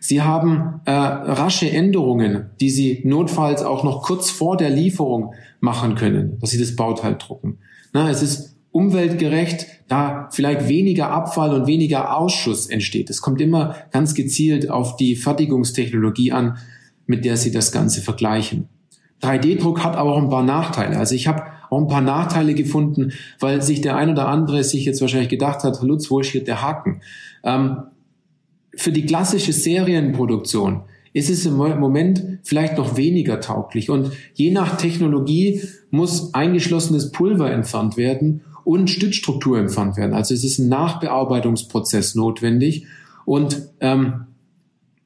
Sie haben äh, rasche Änderungen, die Sie notfalls auch noch kurz vor der Lieferung machen können, dass Sie das Bauteil drucken. Na, es ist umweltgerecht, da vielleicht weniger Abfall und weniger Ausschuss entsteht. Es kommt immer ganz gezielt auf die Fertigungstechnologie an, mit der Sie das Ganze vergleichen. 3D-Druck hat aber auch ein paar Nachteile. Also ich habe auch ein paar Nachteile gefunden, weil sich der ein oder andere sich jetzt wahrscheinlich gedacht hat, Lutz, wo ist hier der Haken? Ähm, für die klassische Serienproduktion ist es im Moment vielleicht noch weniger tauglich. Und je nach Technologie muss eingeschlossenes Pulver entfernt werden und Stützstruktur entfernt werden. Also es ist ein Nachbearbeitungsprozess notwendig. Und ähm,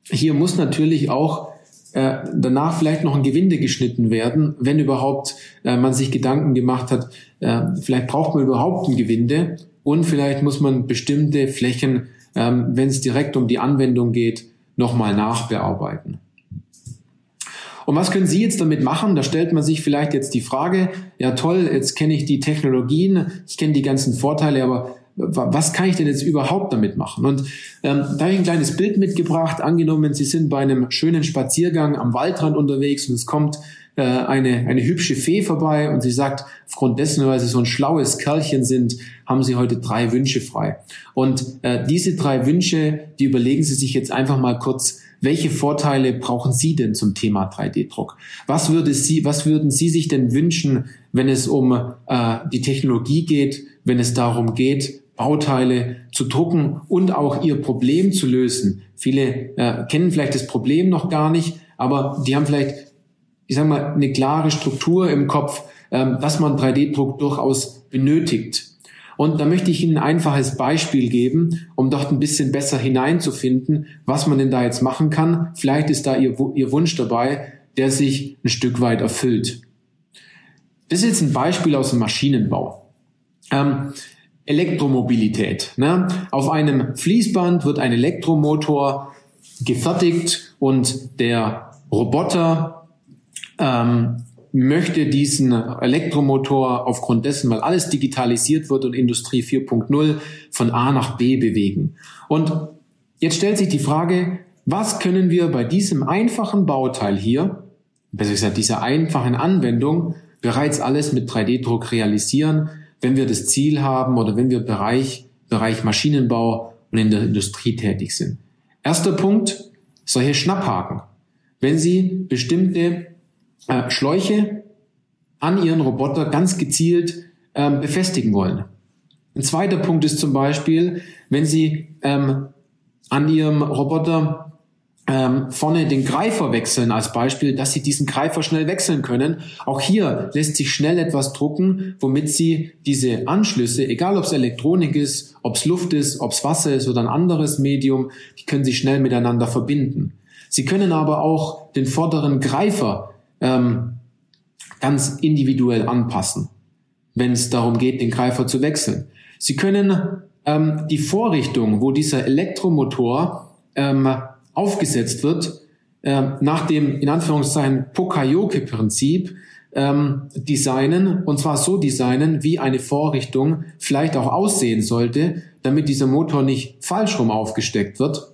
hier muss natürlich auch äh, danach vielleicht noch ein Gewinde geschnitten werden, wenn überhaupt äh, man sich Gedanken gemacht hat, äh, vielleicht braucht man überhaupt ein Gewinde und vielleicht muss man bestimmte Flächen, ähm, wenn es direkt um die Anwendung geht, nochmal nachbearbeiten. Und was können Sie jetzt damit machen? Da stellt man sich vielleicht jetzt die Frage, ja toll, jetzt kenne ich die Technologien, ich kenne die ganzen Vorteile, aber was kann ich denn jetzt überhaupt damit machen? Und ähm, da habe ich ein kleines Bild mitgebracht. Angenommen, Sie sind bei einem schönen Spaziergang am Waldrand unterwegs und es kommt äh, eine, eine hübsche Fee vorbei und sie sagt, aufgrund dessen, weil Sie so ein schlaues Kerlchen sind, haben Sie heute drei Wünsche frei. Und äh, diese drei Wünsche, die überlegen Sie sich jetzt einfach mal kurz, welche Vorteile brauchen Sie denn zum Thema 3D-Druck? Was, würde Sie, was würden Sie sich denn wünschen, wenn es um äh, die Technologie geht, wenn es darum geht, Bauteile zu drucken und auch ihr Problem zu lösen. Viele äh, kennen vielleicht das Problem noch gar nicht, aber die haben vielleicht, ich sage mal, eine klare Struktur im Kopf, ähm, dass man 3D-Druck durchaus benötigt. Und da möchte ich Ihnen ein einfaches Beispiel geben, um dort ein bisschen besser hineinzufinden, was man denn da jetzt machen kann. Vielleicht ist da Ihr, Ihr Wunsch dabei, der sich ein Stück weit erfüllt. Das ist jetzt ein Beispiel aus dem Maschinenbau. Ähm, Elektromobilität. Ne? Auf einem Fließband wird ein Elektromotor gefertigt und der Roboter ähm, möchte diesen Elektromotor aufgrund dessen, weil alles digitalisiert wird und Industrie 4.0 von A nach B bewegen. Und jetzt stellt sich die Frage, was können wir bei diesem einfachen Bauteil hier, besser gesagt dieser einfachen Anwendung, bereits alles mit 3D-Druck realisieren, wenn wir das Ziel haben oder wenn wir Bereich Bereich Maschinenbau und in der Industrie tätig sind. Erster Punkt, solche Schnapphaken. Wenn Sie bestimmte äh, Schläuche an Ihren Roboter ganz gezielt ähm, befestigen wollen. Ein zweiter Punkt ist zum Beispiel, wenn Sie ähm, an Ihrem Roboter ähm, vorne den Greifer wechseln als Beispiel, dass Sie diesen Greifer schnell wechseln können. Auch hier lässt sich schnell etwas drucken, womit Sie diese Anschlüsse, egal ob es Elektronik ist, ob es Luft ist, ob es Wasser ist oder ein anderes Medium, die können Sie schnell miteinander verbinden. Sie können aber auch den vorderen Greifer ähm, ganz individuell anpassen, wenn es darum geht, den Greifer zu wechseln. Sie können ähm, die Vorrichtung, wo dieser Elektromotor ähm, aufgesetzt wird, äh, nach dem in Anführungszeichen Pokayoke-Prinzip ähm, designen und zwar so designen, wie eine Vorrichtung vielleicht auch aussehen sollte, damit dieser Motor nicht falsch rum aufgesteckt wird.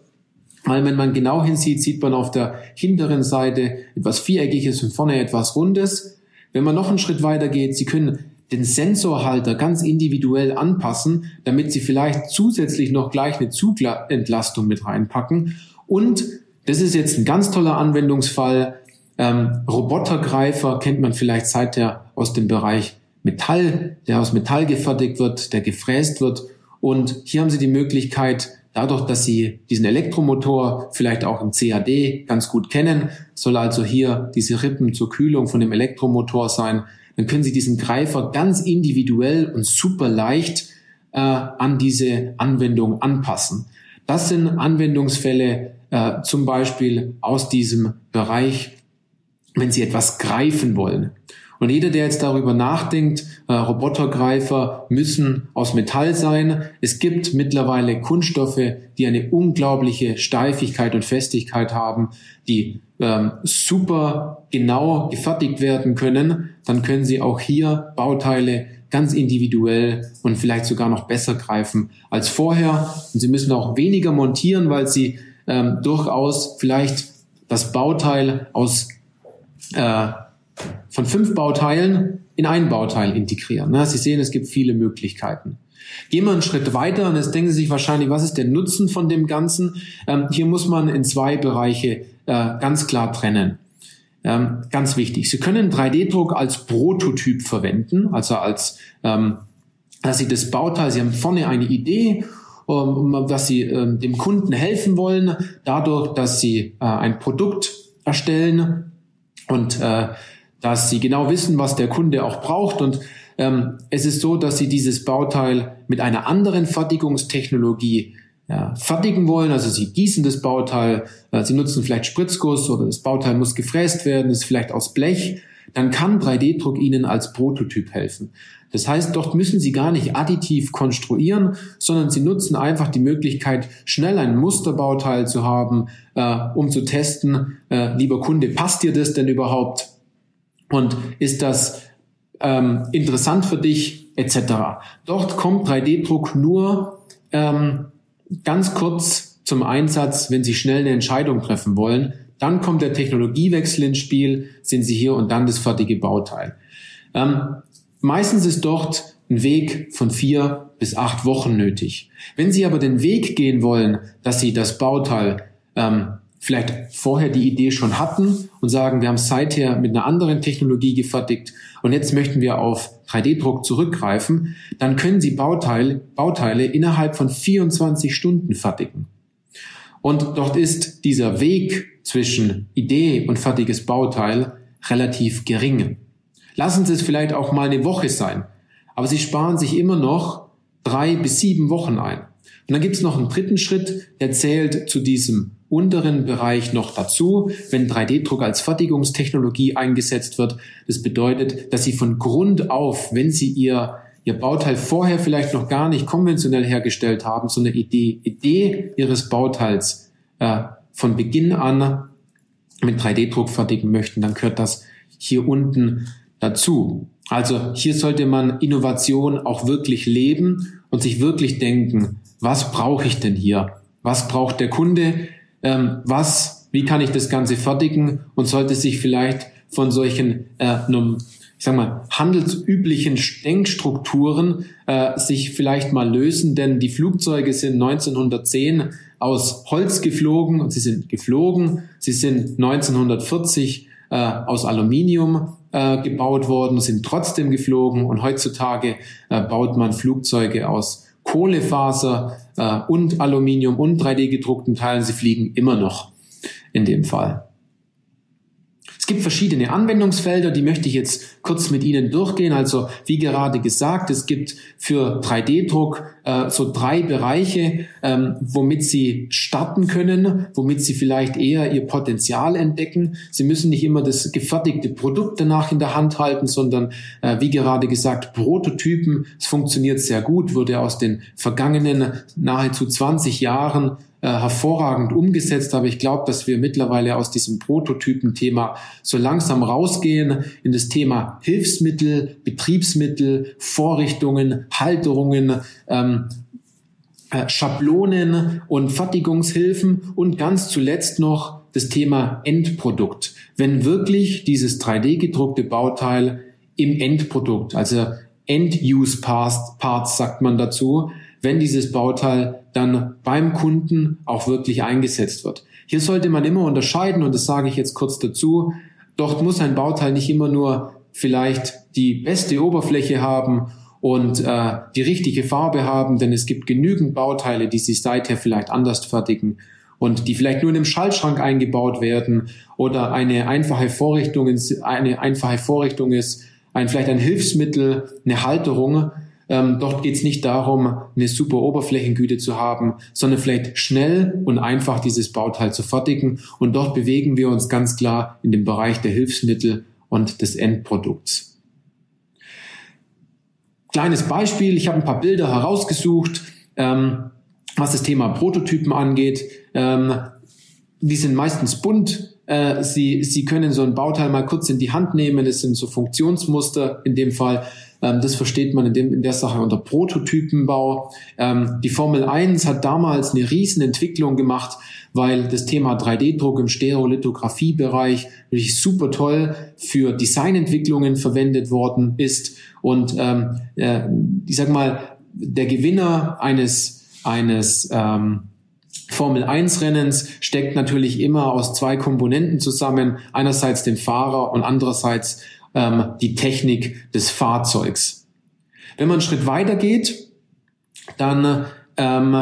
Weil wenn man genau hinsieht, sieht man auf der hinteren Seite etwas Viereckiges und vorne etwas Rundes. Wenn man noch einen Schritt weiter geht, Sie können den Sensorhalter ganz individuell anpassen, damit Sie vielleicht zusätzlich noch gleich eine Zugentlastung mit reinpacken und das ist jetzt ein ganz toller Anwendungsfall. Ähm, Robotergreifer kennt man vielleicht seither aus dem Bereich Metall, der aus Metall gefertigt wird, der gefräst wird. Und hier haben Sie die Möglichkeit, dadurch, dass Sie diesen Elektromotor vielleicht auch im CAD ganz gut kennen, soll also hier diese Rippen zur Kühlung von dem Elektromotor sein, dann können Sie diesen Greifer ganz individuell und super leicht äh, an diese Anwendung anpassen. Das sind Anwendungsfälle, äh, zum Beispiel aus diesem Bereich, wenn Sie etwas greifen wollen. Und jeder, der jetzt darüber nachdenkt, äh, Robotergreifer müssen aus Metall sein. Es gibt mittlerweile Kunststoffe, die eine unglaubliche Steifigkeit und Festigkeit haben, die ähm, super genau gefertigt werden können. Dann können Sie auch hier Bauteile ganz individuell und vielleicht sogar noch besser greifen als vorher. Und Sie müssen auch weniger montieren, weil Sie ähm, durchaus vielleicht das Bauteil aus äh, von fünf Bauteilen in ein Bauteil integrieren. Na, Sie sehen, es gibt viele Möglichkeiten. Gehen wir einen Schritt weiter und jetzt denken Sie sich wahrscheinlich, was ist der Nutzen von dem Ganzen? Ähm, hier muss man in zwei Bereiche äh, ganz klar trennen. Ähm, ganz wichtig. Sie können 3D-Druck als Prototyp verwenden, also als, ähm, dass Sie das Bauteil, Sie haben vorne eine Idee ähm, dass sie ähm, dem Kunden helfen wollen, dadurch, dass sie äh, ein Produkt erstellen und äh, dass sie genau wissen, was der Kunde auch braucht. Und ähm, es ist so, dass sie dieses Bauteil mit einer anderen Fertigungstechnologie ja, fertigen wollen. Also sie gießen das Bauteil, äh, sie nutzen vielleicht Spritzguss oder das Bauteil muss gefräst werden, ist vielleicht aus Blech. Dann kann 3D-Druck Ihnen als Prototyp helfen. Das heißt, dort müssen Sie gar nicht additiv konstruieren, sondern Sie nutzen einfach die Möglichkeit, schnell ein Musterbauteil zu haben, äh, um zu testen, äh, lieber Kunde, passt dir das denn überhaupt? Und ist das ähm, interessant für dich, etc. Dort kommt 3D-Druck nur ähm, ganz kurz zum Einsatz, wenn Sie schnell eine Entscheidung treffen wollen. Dann kommt der Technologiewechsel ins Spiel, sind Sie hier und dann das fertige Bauteil. Ähm, Meistens ist dort ein Weg von vier bis acht Wochen nötig. Wenn Sie aber den Weg gehen wollen, dass Sie das Bauteil ähm, vielleicht vorher die Idee schon hatten und sagen, wir haben es seither mit einer anderen Technologie gefertigt und jetzt möchten wir auf 3D-Druck zurückgreifen, dann können Sie Bauteile, Bauteile innerhalb von 24 Stunden fertigen. Und dort ist dieser Weg zwischen Idee und fertiges Bauteil relativ gering. Lassen Sie es vielleicht auch mal eine Woche sein. Aber Sie sparen sich immer noch drei bis sieben Wochen ein. Und dann gibt es noch einen dritten Schritt, der zählt zu diesem unteren Bereich noch dazu, wenn 3D-Druck als Fertigungstechnologie eingesetzt wird. Das bedeutet, dass Sie von Grund auf, wenn Sie Ihr, Ihr Bauteil vorher vielleicht noch gar nicht konventionell hergestellt haben, so eine Idee, Idee Ihres Bauteils äh, von Beginn an mit 3D-Druck fertigen möchten, dann gehört das hier unten dazu. Also hier sollte man Innovation auch wirklich leben und sich wirklich denken, was brauche ich denn hier? Was braucht der Kunde? Ähm, was, wie kann ich das Ganze fertigen? Und sollte sich vielleicht von solchen äh, ich sag mal, handelsüblichen Denkstrukturen äh, sich vielleicht mal lösen, denn die Flugzeuge sind 1910 aus Holz geflogen und sie sind geflogen. Sie sind 1940 äh, aus Aluminium äh, gebaut worden, sind trotzdem geflogen und heutzutage äh, baut man Flugzeuge aus Kohlefaser äh, und Aluminium und 3D gedruckten Teilen. Sie fliegen immer noch in dem Fall gibt verschiedene Anwendungsfelder, die möchte ich jetzt kurz mit Ihnen durchgehen. Also wie gerade gesagt, es gibt für 3D-Druck äh, so drei Bereiche, ähm, womit Sie starten können, womit Sie vielleicht eher Ihr Potenzial entdecken. Sie müssen nicht immer das gefertigte Produkt danach in der Hand halten, sondern äh, wie gerade gesagt, Prototypen. Es funktioniert sehr gut, wurde aus den vergangenen nahezu 20 Jahren äh, hervorragend umgesetzt, aber ich glaube, dass wir mittlerweile aus diesem Prototypen-Thema so langsam rausgehen in das Thema Hilfsmittel, Betriebsmittel, Vorrichtungen, Halterungen, ähm, äh, Schablonen und Fertigungshilfen und ganz zuletzt noch das Thema Endprodukt. Wenn wirklich dieses 3D gedruckte Bauteil im Endprodukt, also End-Use Parts sagt man dazu, wenn dieses Bauteil dann beim Kunden auch wirklich eingesetzt wird. Hier sollte man immer unterscheiden, und das sage ich jetzt kurz dazu, dort muss ein Bauteil nicht immer nur vielleicht die beste Oberfläche haben und äh, die richtige Farbe haben, denn es gibt genügend Bauteile, die sich seither vielleicht anders fertigen und die vielleicht nur in einem Schaltschrank eingebaut werden oder eine einfache Vorrichtung, eine einfache Vorrichtung ist, ein, vielleicht ein Hilfsmittel, eine Halterung, ähm, dort geht es nicht darum, eine super Oberflächengüte zu haben, sondern vielleicht schnell und einfach dieses Bauteil zu fertigen. Und dort bewegen wir uns ganz klar in dem Bereich der Hilfsmittel und des Endprodukts. Kleines Beispiel, ich habe ein paar Bilder herausgesucht, ähm, was das Thema Prototypen angeht. Ähm, die sind meistens bunt. Äh, sie, Sie können so ein Bauteil mal kurz in die Hand nehmen. Es sind so Funktionsmuster in dem Fall. Ähm, das versteht man in, dem, in der Sache unter Prototypenbau. Ähm, die Formel 1 hat damals eine Riesenentwicklung gemacht, weil das Thema 3D-Druck im Stereolithografie-Bereich wirklich super toll für Designentwicklungen verwendet worden ist. Und ähm, äh, ich sag mal, der Gewinner eines, eines ähm, Formel 1 Rennens steckt natürlich immer aus zwei Komponenten zusammen. Einerseits dem Fahrer und andererseits ähm, die Technik des Fahrzeugs. Wenn man einen Schritt weiter geht, dann ähm,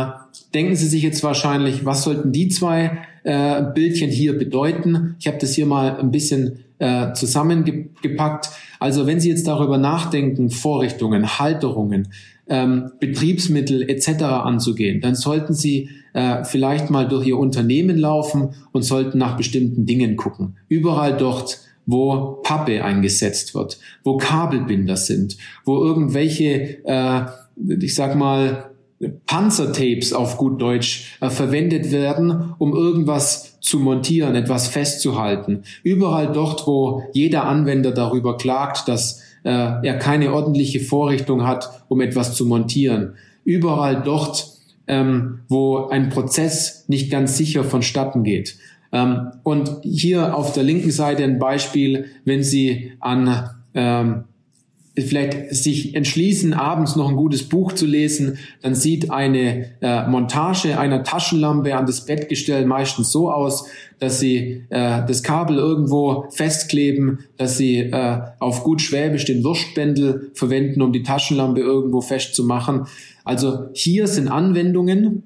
denken Sie sich jetzt wahrscheinlich, was sollten die zwei äh, Bildchen hier bedeuten? Ich habe das hier mal ein bisschen äh, zusammengepackt. Also wenn Sie jetzt darüber nachdenken, Vorrichtungen, Halterungen, ähm, Betriebsmittel etc. anzugehen, dann sollten Sie äh, vielleicht mal durch Ihr Unternehmen laufen und sollten nach bestimmten Dingen gucken. Überall dort, wo Pappe eingesetzt wird, wo Kabelbinder sind, wo irgendwelche, äh, ich sag mal, Panzertapes auf gut Deutsch äh, verwendet werden, um irgendwas zu montieren, etwas festzuhalten. Überall dort, wo jeder Anwender darüber klagt, dass äh, er keine ordentliche Vorrichtung hat, um etwas zu montieren. Überall dort, ähm, wo ein Prozess nicht ganz sicher vonstatten geht. Ähm, und hier auf der linken Seite ein Beispiel, wenn Sie an ähm, vielleicht sich entschließen, abends noch ein gutes Buch zu lesen, dann sieht eine äh, Montage einer Taschenlampe an das Bettgestell meistens so aus, dass sie äh, das Kabel irgendwo festkleben, dass sie äh, auf gut Schwäbisch den Wurstbändel verwenden, um die Taschenlampe irgendwo festzumachen. Also hier sind Anwendungen,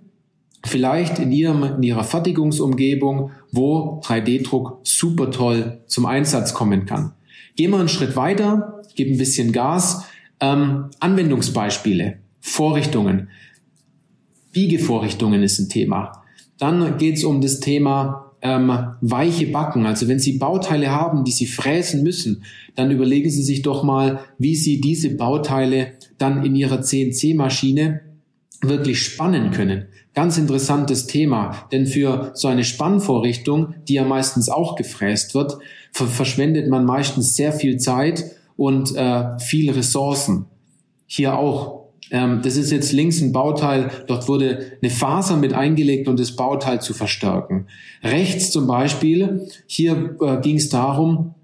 vielleicht in, ihrem, in ihrer Fertigungsumgebung, wo 3D-Druck super toll zum Einsatz kommen kann. Gehen wir einen Schritt weiter, geben ein bisschen Gas. Ähm, Anwendungsbeispiele, Vorrichtungen. Biegevorrichtungen ist ein Thema. Dann geht es um das Thema ähm, weiche Backen. Also wenn Sie Bauteile haben, die Sie fräsen müssen, dann überlegen Sie sich doch mal, wie Sie diese Bauteile dann in Ihrer CNC-Maschine wirklich spannen können. Ganz interessantes Thema, denn für so eine Spannvorrichtung, die ja meistens auch gefräst wird, ver verschwendet man meistens sehr viel Zeit und äh, viele Ressourcen. Hier auch. Ähm, das ist jetzt links ein Bauteil, dort wurde eine Faser mit eingelegt, um das Bauteil zu verstärken. Rechts zum Beispiel, hier äh, ging es darum,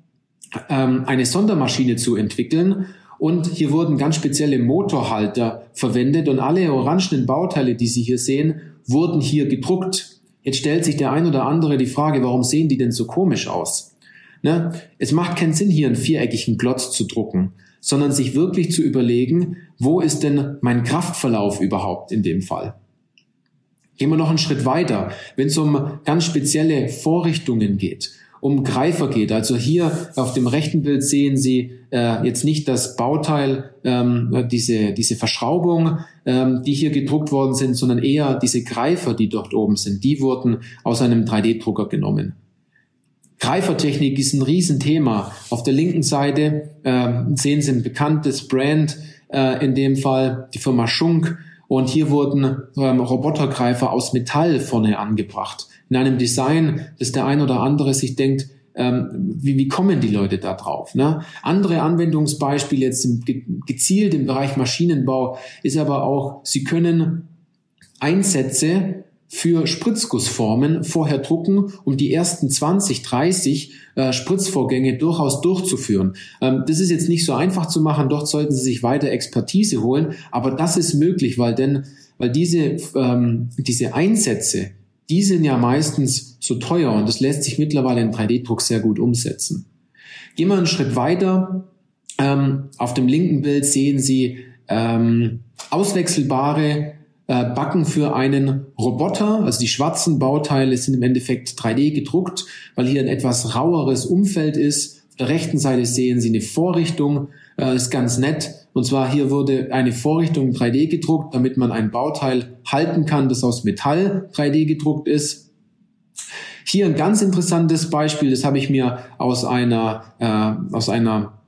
ähm, eine Sondermaschine zu entwickeln. Und hier wurden ganz spezielle Motorhalter verwendet und alle orangenen Bauteile, die Sie hier sehen, wurden hier gedruckt. Jetzt stellt sich der ein oder andere die Frage, warum sehen die denn so komisch aus? Ne? Es macht keinen Sinn, hier einen viereckigen Glotz zu drucken, sondern sich wirklich zu überlegen, wo ist denn mein Kraftverlauf überhaupt in dem Fall? Gehen wir noch einen Schritt weiter. Wenn es um ganz spezielle Vorrichtungen geht, um Greifer geht, also hier auf dem rechten Bild sehen Sie äh, jetzt nicht das Bauteil, ähm, diese, diese Verschraubung, ähm, die hier gedruckt worden sind, sondern eher diese Greifer, die dort oben sind, die wurden aus einem 3D-Drucker genommen. Greifertechnik ist ein Riesenthema. Auf der linken Seite äh, sehen Sie ein bekanntes Brand, äh, in dem Fall die Firma Schunk. Und hier wurden ähm, Robotergreifer aus Metall vorne angebracht. In einem Design, dass der ein oder andere sich denkt, ähm, wie, wie kommen die Leute da drauf? Ne? Andere Anwendungsbeispiele jetzt im, gezielt im Bereich Maschinenbau ist aber auch, Sie können Einsätze für Spritzgussformen vorher drucken, um die ersten 20, 30 äh, Spritzvorgänge durchaus durchzuführen. Ähm, das ist jetzt nicht so einfach zu machen, dort sollten Sie sich weiter Expertise holen, aber das ist möglich, weil denn, weil diese, ähm, diese Einsätze, die sind ja meistens so teuer und das lässt sich mittlerweile in 3D-Druck sehr gut umsetzen. Gehen wir einen Schritt weiter. Ähm, auf dem linken Bild sehen Sie ähm, auswechselbare äh, backen für einen Roboter. Also die schwarzen Bauteile sind im Endeffekt 3D gedruckt, weil hier ein etwas raueres Umfeld ist. Auf der rechten Seite sehen Sie eine Vorrichtung, äh, ist ganz nett. Und zwar hier wurde eine Vorrichtung 3D gedruckt, damit man ein Bauteil halten kann, das aus Metall 3D gedruckt ist. Hier ein ganz interessantes Beispiel, das habe ich mir aus einer, äh, aus einer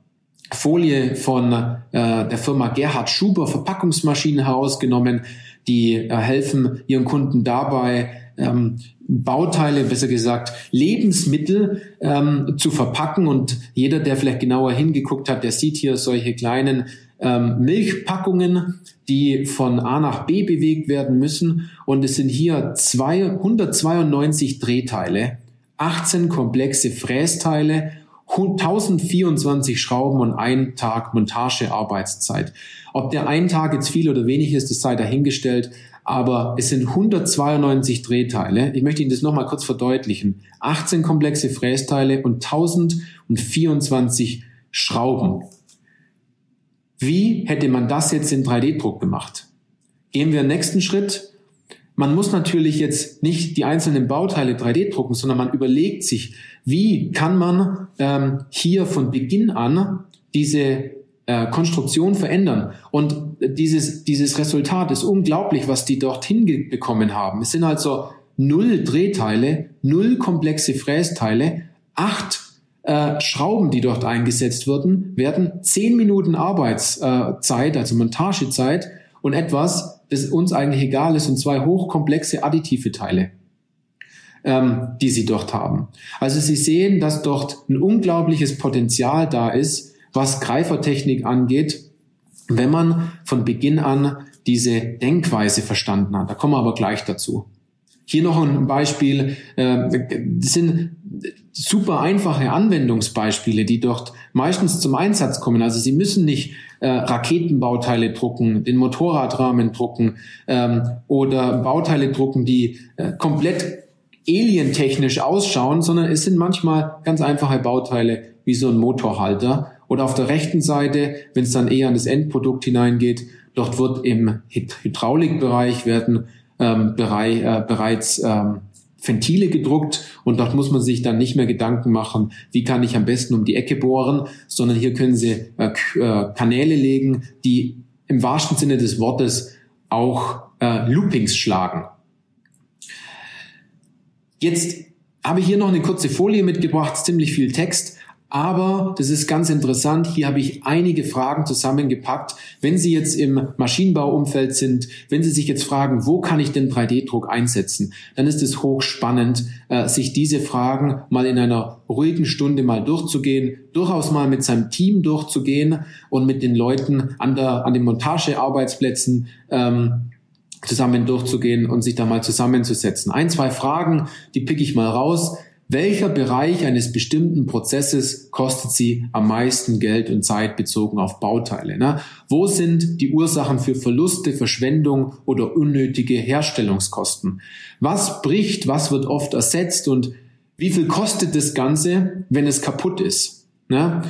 Folie von äh, der Firma Gerhard Schuber Verpackungsmaschinen herausgenommen die äh, helfen ihren Kunden dabei, ähm, Bauteile, besser gesagt Lebensmittel ähm, zu verpacken. Und jeder, der vielleicht genauer hingeguckt hat, der sieht hier solche kleinen ähm, Milchpackungen, die von A nach B bewegt werden müssen. Und es sind hier 292 Drehteile, 18 komplexe Frästeile 1024 Schrauben und ein Tag Montagearbeitszeit. Ob der ein Tag jetzt viel oder wenig ist, das sei dahingestellt. Aber es sind 192 Drehteile. Ich möchte Ihnen das nochmal kurz verdeutlichen. 18 komplexe Frästeile und 1024 Schrauben. Wie hätte man das jetzt in 3D-Druck gemacht? Gehen wir nächsten Schritt. Man muss natürlich jetzt nicht die einzelnen Bauteile 3D drucken, sondern man überlegt sich, wie kann man ähm, hier von Beginn an diese äh, Konstruktion verändern. Und dieses, dieses Resultat ist unglaublich, was die dorthin bekommen haben. Es sind also null Drehteile, null komplexe Frästeile, acht äh, Schrauben, die dort eingesetzt werden, werden zehn Minuten Arbeitszeit, also Montagezeit und etwas, das uns eigentlich egal ist, und zwei hochkomplexe additive Teile ähm, die sie dort haben. Also Sie sehen, dass dort ein unglaubliches Potenzial da ist, was Greifertechnik angeht, wenn man von Beginn an diese Denkweise verstanden hat. Da kommen wir aber gleich dazu. Hier noch ein Beispiel. Äh, das sind super einfache Anwendungsbeispiele, die dort meistens zum Einsatz kommen. Also Sie müssen nicht äh, Raketenbauteile drucken, den Motorradrahmen drucken ähm, oder Bauteile drucken, die äh, komplett alientechnisch ausschauen, sondern es sind manchmal ganz einfache Bauteile wie so ein Motorhalter. Oder auf der rechten Seite, wenn es dann eher an das Endprodukt hineingeht, dort wird im Hydraulikbereich werden ähm, Bereich, äh, bereits ähm, Ventile gedruckt und dort muss man sich dann nicht mehr Gedanken machen, wie kann ich am besten um die Ecke bohren, sondern hier können Sie äh, äh, Kanäle legen, die im wahrsten Sinne des Wortes auch äh, Loopings schlagen. Jetzt habe ich hier noch eine kurze Folie mitgebracht, ziemlich viel Text. Aber das ist ganz interessant. Hier habe ich einige Fragen zusammengepackt. Wenn Sie jetzt im Maschinenbauumfeld sind, wenn Sie sich jetzt fragen, wo kann ich denn 3D-Druck einsetzen, dann ist es hochspannend, äh, sich diese Fragen mal in einer ruhigen Stunde mal durchzugehen, durchaus mal mit seinem Team durchzugehen und mit den Leuten an, der, an den Montagearbeitsplätzen ähm, zusammen durchzugehen und sich da mal zusammenzusetzen. Ein, zwei Fragen, die pick ich mal raus. Welcher Bereich eines bestimmten Prozesses kostet sie am meisten Geld und Zeit bezogen auf Bauteile? Ne? Wo sind die Ursachen für Verluste, Verschwendung oder unnötige Herstellungskosten? Was bricht, was wird oft ersetzt und wie viel kostet das Ganze, wenn es kaputt ist? Ne?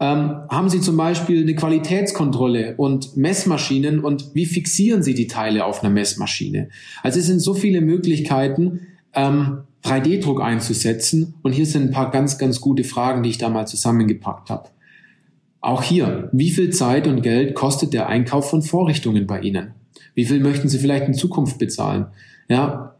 Ähm, haben Sie zum Beispiel eine Qualitätskontrolle und Messmaschinen und wie fixieren Sie die Teile auf einer Messmaschine? Also es sind so viele Möglichkeiten, ähm, 3D-Druck einzusetzen. Und hier sind ein paar ganz, ganz gute Fragen, die ich da mal zusammengepackt habe. Auch hier, wie viel Zeit und Geld kostet der Einkauf von Vorrichtungen bei Ihnen? Wie viel möchten Sie vielleicht in Zukunft bezahlen? Ja.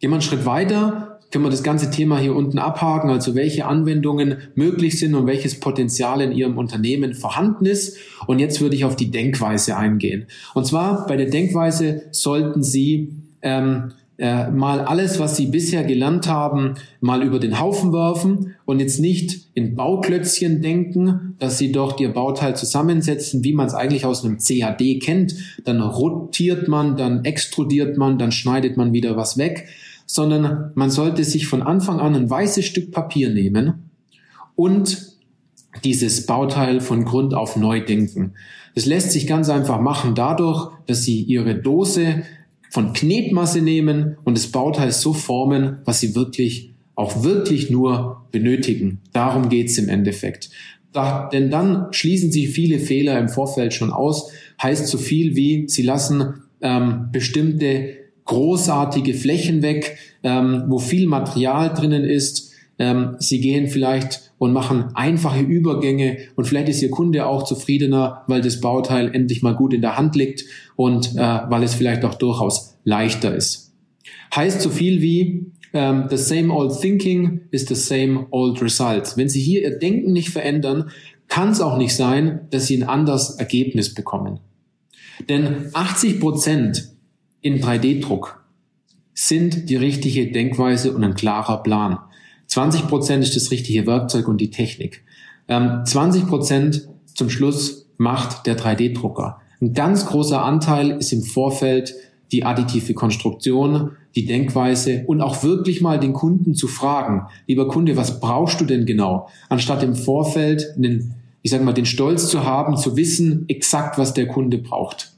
Gehen wir einen Schritt weiter, können wir das ganze Thema hier unten abhaken, also welche Anwendungen möglich sind und welches Potenzial in Ihrem Unternehmen vorhanden ist. Und jetzt würde ich auf die Denkweise eingehen. Und zwar bei der Denkweise sollten Sie ähm, äh, mal alles, was sie bisher gelernt haben, mal über den Haufen werfen und jetzt nicht in Bauklötzchen denken, dass sie doch ihr Bauteil zusammensetzen, wie man es eigentlich aus einem CAD kennt. Dann rotiert man, dann extrudiert man, dann schneidet man wieder was weg, sondern man sollte sich von Anfang an ein weißes Stück Papier nehmen und dieses Bauteil von Grund auf neu denken. Das lässt sich ganz einfach machen dadurch, dass Sie Ihre Dose von Knetmasse nehmen und das Bauteil so formen, was sie wirklich auch wirklich nur benötigen. Darum geht's im Endeffekt. Da, denn dann schließen sie viele Fehler im Vorfeld schon aus. Heißt so viel wie, sie lassen ähm, bestimmte großartige Flächen weg, ähm, wo viel Material drinnen ist. Ähm, sie gehen vielleicht und machen einfache Übergänge und vielleicht ist Ihr Kunde auch zufriedener, weil das Bauteil endlich mal gut in der Hand liegt und äh, weil es vielleicht auch durchaus leichter ist. Heißt so viel wie ähm, the same old thinking is the same old result. Wenn Sie hier Ihr Denken nicht verändern, kann es auch nicht sein, dass Sie ein anderes Ergebnis bekommen. Denn 80 Prozent in 3D-Druck sind die richtige Denkweise und ein klarer Plan. 20 Prozent ist das richtige Werkzeug und die Technik. Ähm, 20 Prozent zum Schluss macht der 3D-Drucker. Ein ganz großer Anteil ist im Vorfeld die additive Konstruktion, die Denkweise und auch wirklich mal den Kunden zu fragen, lieber Kunde, was brauchst du denn genau? Anstatt im Vorfeld den, ich sage mal, den Stolz zu haben, zu wissen exakt, was der Kunde braucht.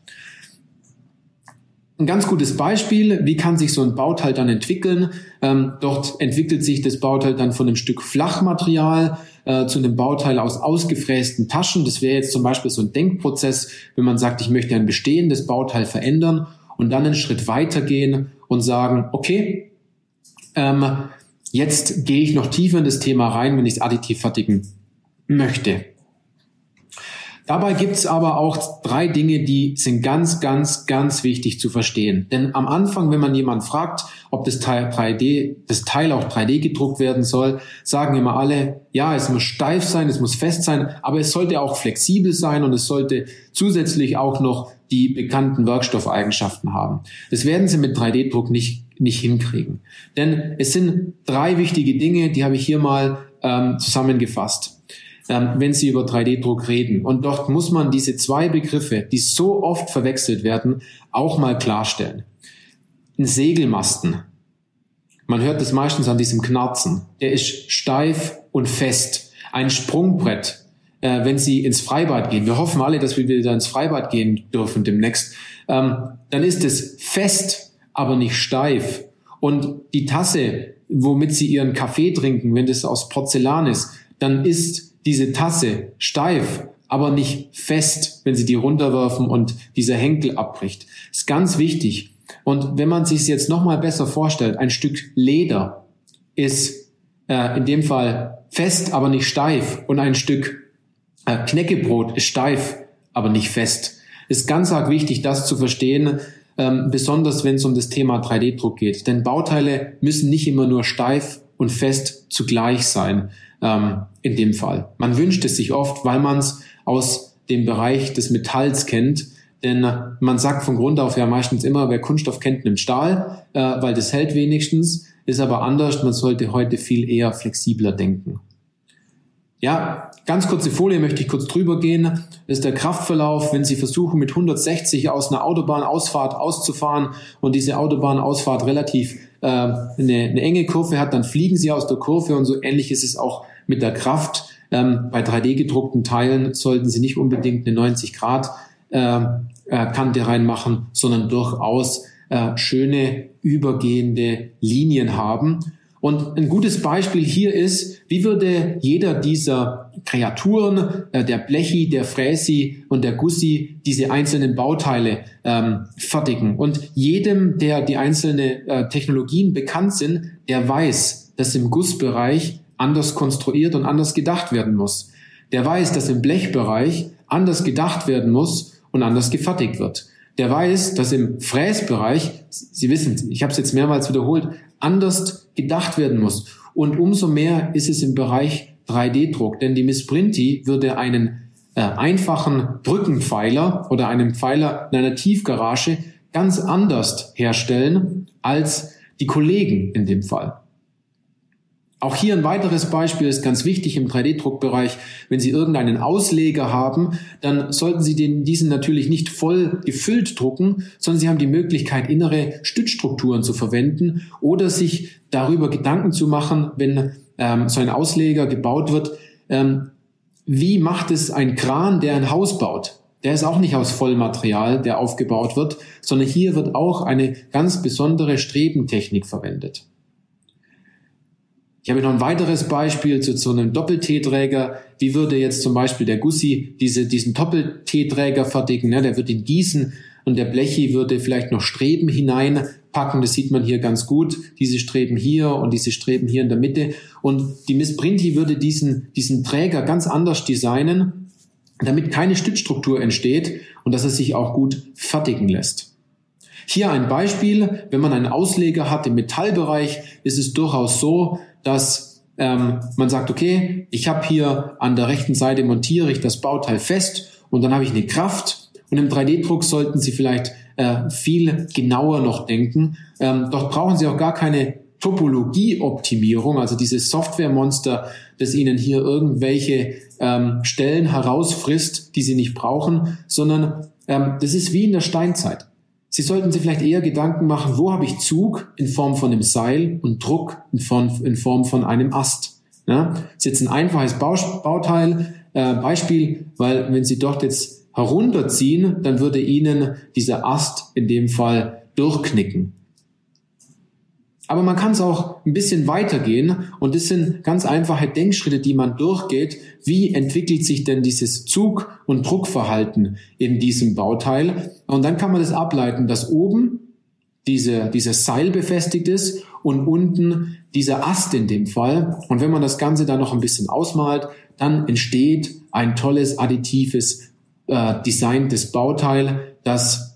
Ein ganz gutes Beispiel, wie kann sich so ein Bauteil dann entwickeln? Ähm, dort entwickelt sich das Bauteil dann von einem Stück Flachmaterial äh, zu einem Bauteil aus ausgefrästen Taschen. Das wäre jetzt zum Beispiel so ein Denkprozess, wenn man sagt, ich möchte ein bestehendes Bauteil verändern und dann einen Schritt weitergehen und sagen, okay, ähm, jetzt gehe ich noch tiefer in das Thema rein, wenn ich es additiv fertigen möchte. Dabei gibt's aber auch drei Dinge, die sind ganz, ganz, ganz wichtig zu verstehen. Denn am Anfang, wenn man jemand fragt, ob das Teil 3D, das Teil auch 3D gedruckt werden soll, sagen immer alle, ja, es muss steif sein, es muss fest sein, aber es sollte auch flexibel sein und es sollte zusätzlich auch noch die bekannten Werkstoffeigenschaften haben. Das werden Sie mit 3D-Druck nicht, nicht hinkriegen. Denn es sind drei wichtige Dinge, die habe ich hier mal ähm, zusammengefasst ähm, wenn Sie über 3D-Druck reden. Und dort muss man diese zwei Begriffe, die so oft verwechselt werden, auch mal klarstellen. Ein Segelmasten. Man hört das meistens an diesem Knarzen. Der ist steif und fest. Ein Sprungbrett, äh, wenn Sie ins Freibad gehen. Wir hoffen alle, dass wir wieder ins Freibad gehen dürfen demnächst. Ähm, dann ist es fest, aber nicht steif. Und die Tasse, womit Sie Ihren Kaffee trinken, wenn das aus Porzellan ist, dann ist diese Tasse steif, aber nicht fest, wenn Sie die runterwerfen und dieser Henkel abbricht. Ist ganz wichtig. Und wenn man sich es jetzt nochmal besser vorstellt, ein Stück Leder ist äh, in dem Fall fest, aber nicht steif und ein Stück äh, Knäckebrot ist steif, aber nicht fest. Ist ganz arg wichtig, das zu verstehen, ähm, besonders wenn es um das Thema 3D-Druck geht. Denn Bauteile müssen nicht immer nur steif und fest zugleich sein ähm, in dem Fall. Man wünscht es sich oft, weil man es aus dem Bereich des Metalls kennt. Denn man sagt von Grund auf ja meistens immer, wer Kunststoff kennt, nimmt Stahl, äh, weil das hält wenigstens. Ist aber anders. Man sollte heute viel eher flexibler denken. Ja, ganz kurze Folie möchte ich kurz drüber gehen. Ist der Kraftverlauf, wenn Sie versuchen mit 160 aus einer Autobahnausfahrt auszufahren und diese Autobahnausfahrt relativ äh, eine, eine enge Kurve hat, dann fliegen Sie aus der Kurve und so ähnlich ist es auch mit der Kraft. Ähm, bei 3D gedruckten Teilen sollten Sie nicht unbedingt eine 90 Grad äh, äh, Kante reinmachen, sondern durchaus äh, schöne übergehende Linien haben. Und ein gutes Beispiel hier ist, wie würde jeder dieser Kreaturen, äh, der Blechi, der Fräsi und der Gussi, diese einzelnen Bauteile ähm, fertigen. Und jedem, der die einzelnen äh, Technologien bekannt sind, der weiß, dass im Gussbereich anders konstruiert und anders gedacht werden muss. Der weiß, dass im Blechbereich anders gedacht werden muss und anders gefertigt wird. Der weiß, dass im Fräsbereich, Sie wissen, ich habe es jetzt mehrmals wiederholt, anders gedacht werden muss. Und umso mehr ist es im Bereich 3D-Druck, denn die Miss Printi würde einen äh, einfachen Brückenpfeiler oder einen Pfeiler in einer Tiefgarage ganz anders herstellen als die Kollegen in dem Fall. Auch hier ein weiteres Beispiel ist ganz wichtig im 3D-Druckbereich. Wenn Sie irgendeinen Ausleger haben, dann sollten Sie den, diesen natürlich nicht voll gefüllt drucken, sondern Sie haben die Möglichkeit, innere Stützstrukturen zu verwenden oder sich darüber Gedanken zu machen, wenn ähm, so ein Ausleger gebaut wird, ähm, wie macht es ein Kran, der ein Haus baut? Der ist auch nicht aus Vollmaterial, der aufgebaut wird, sondern hier wird auch eine ganz besondere Strebentechnik verwendet. Ich habe noch ein weiteres Beispiel zu so einem Doppel-T-Träger. Wie würde jetzt zum Beispiel der Gussi diese, diesen Doppel-T-Träger fertigen? Ne? Der wird ihn gießen und der Blechi würde vielleicht noch Streben hineinpacken. Das sieht man hier ganz gut. Diese Streben hier und diese Streben hier in der Mitte. Und die Miss Printi würde diesen, diesen Träger ganz anders designen, damit keine Stützstruktur entsteht und dass er sich auch gut fertigen lässt. Hier ein Beispiel, wenn man einen Ausleger hat im Metallbereich, ist es durchaus so, dass ähm, man sagt, okay, ich habe hier an der rechten Seite montiere ich das Bauteil fest und dann habe ich eine Kraft. Und im 3D-Druck sollten Sie vielleicht äh, viel genauer noch denken. Ähm, dort brauchen Sie auch gar keine Topologieoptimierung, also dieses Softwaremonster, das Ihnen hier irgendwelche ähm, Stellen herausfrisst, die Sie nicht brauchen, sondern ähm, das ist wie in der Steinzeit. Sie sollten sich vielleicht eher Gedanken machen, wo habe ich Zug in Form von einem Seil und Druck in Form, in Form von einem Ast. Ja, das ist jetzt ein einfaches Bauteil, äh, Beispiel, weil wenn Sie dort jetzt herunterziehen, dann würde Ihnen dieser Ast in dem Fall durchknicken. Aber man kann es auch ein bisschen weitergehen und das sind ganz einfache Denkschritte, die man durchgeht. Wie entwickelt sich denn dieses Zug- und Druckverhalten in diesem Bauteil? Und dann kann man das ableiten, dass oben diese, dieses Seil befestigt ist und unten dieser Ast in dem Fall. Und wenn man das Ganze dann noch ein bisschen ausmalt, dann entsteht ein tolles additives äh, designtes Bauteil, das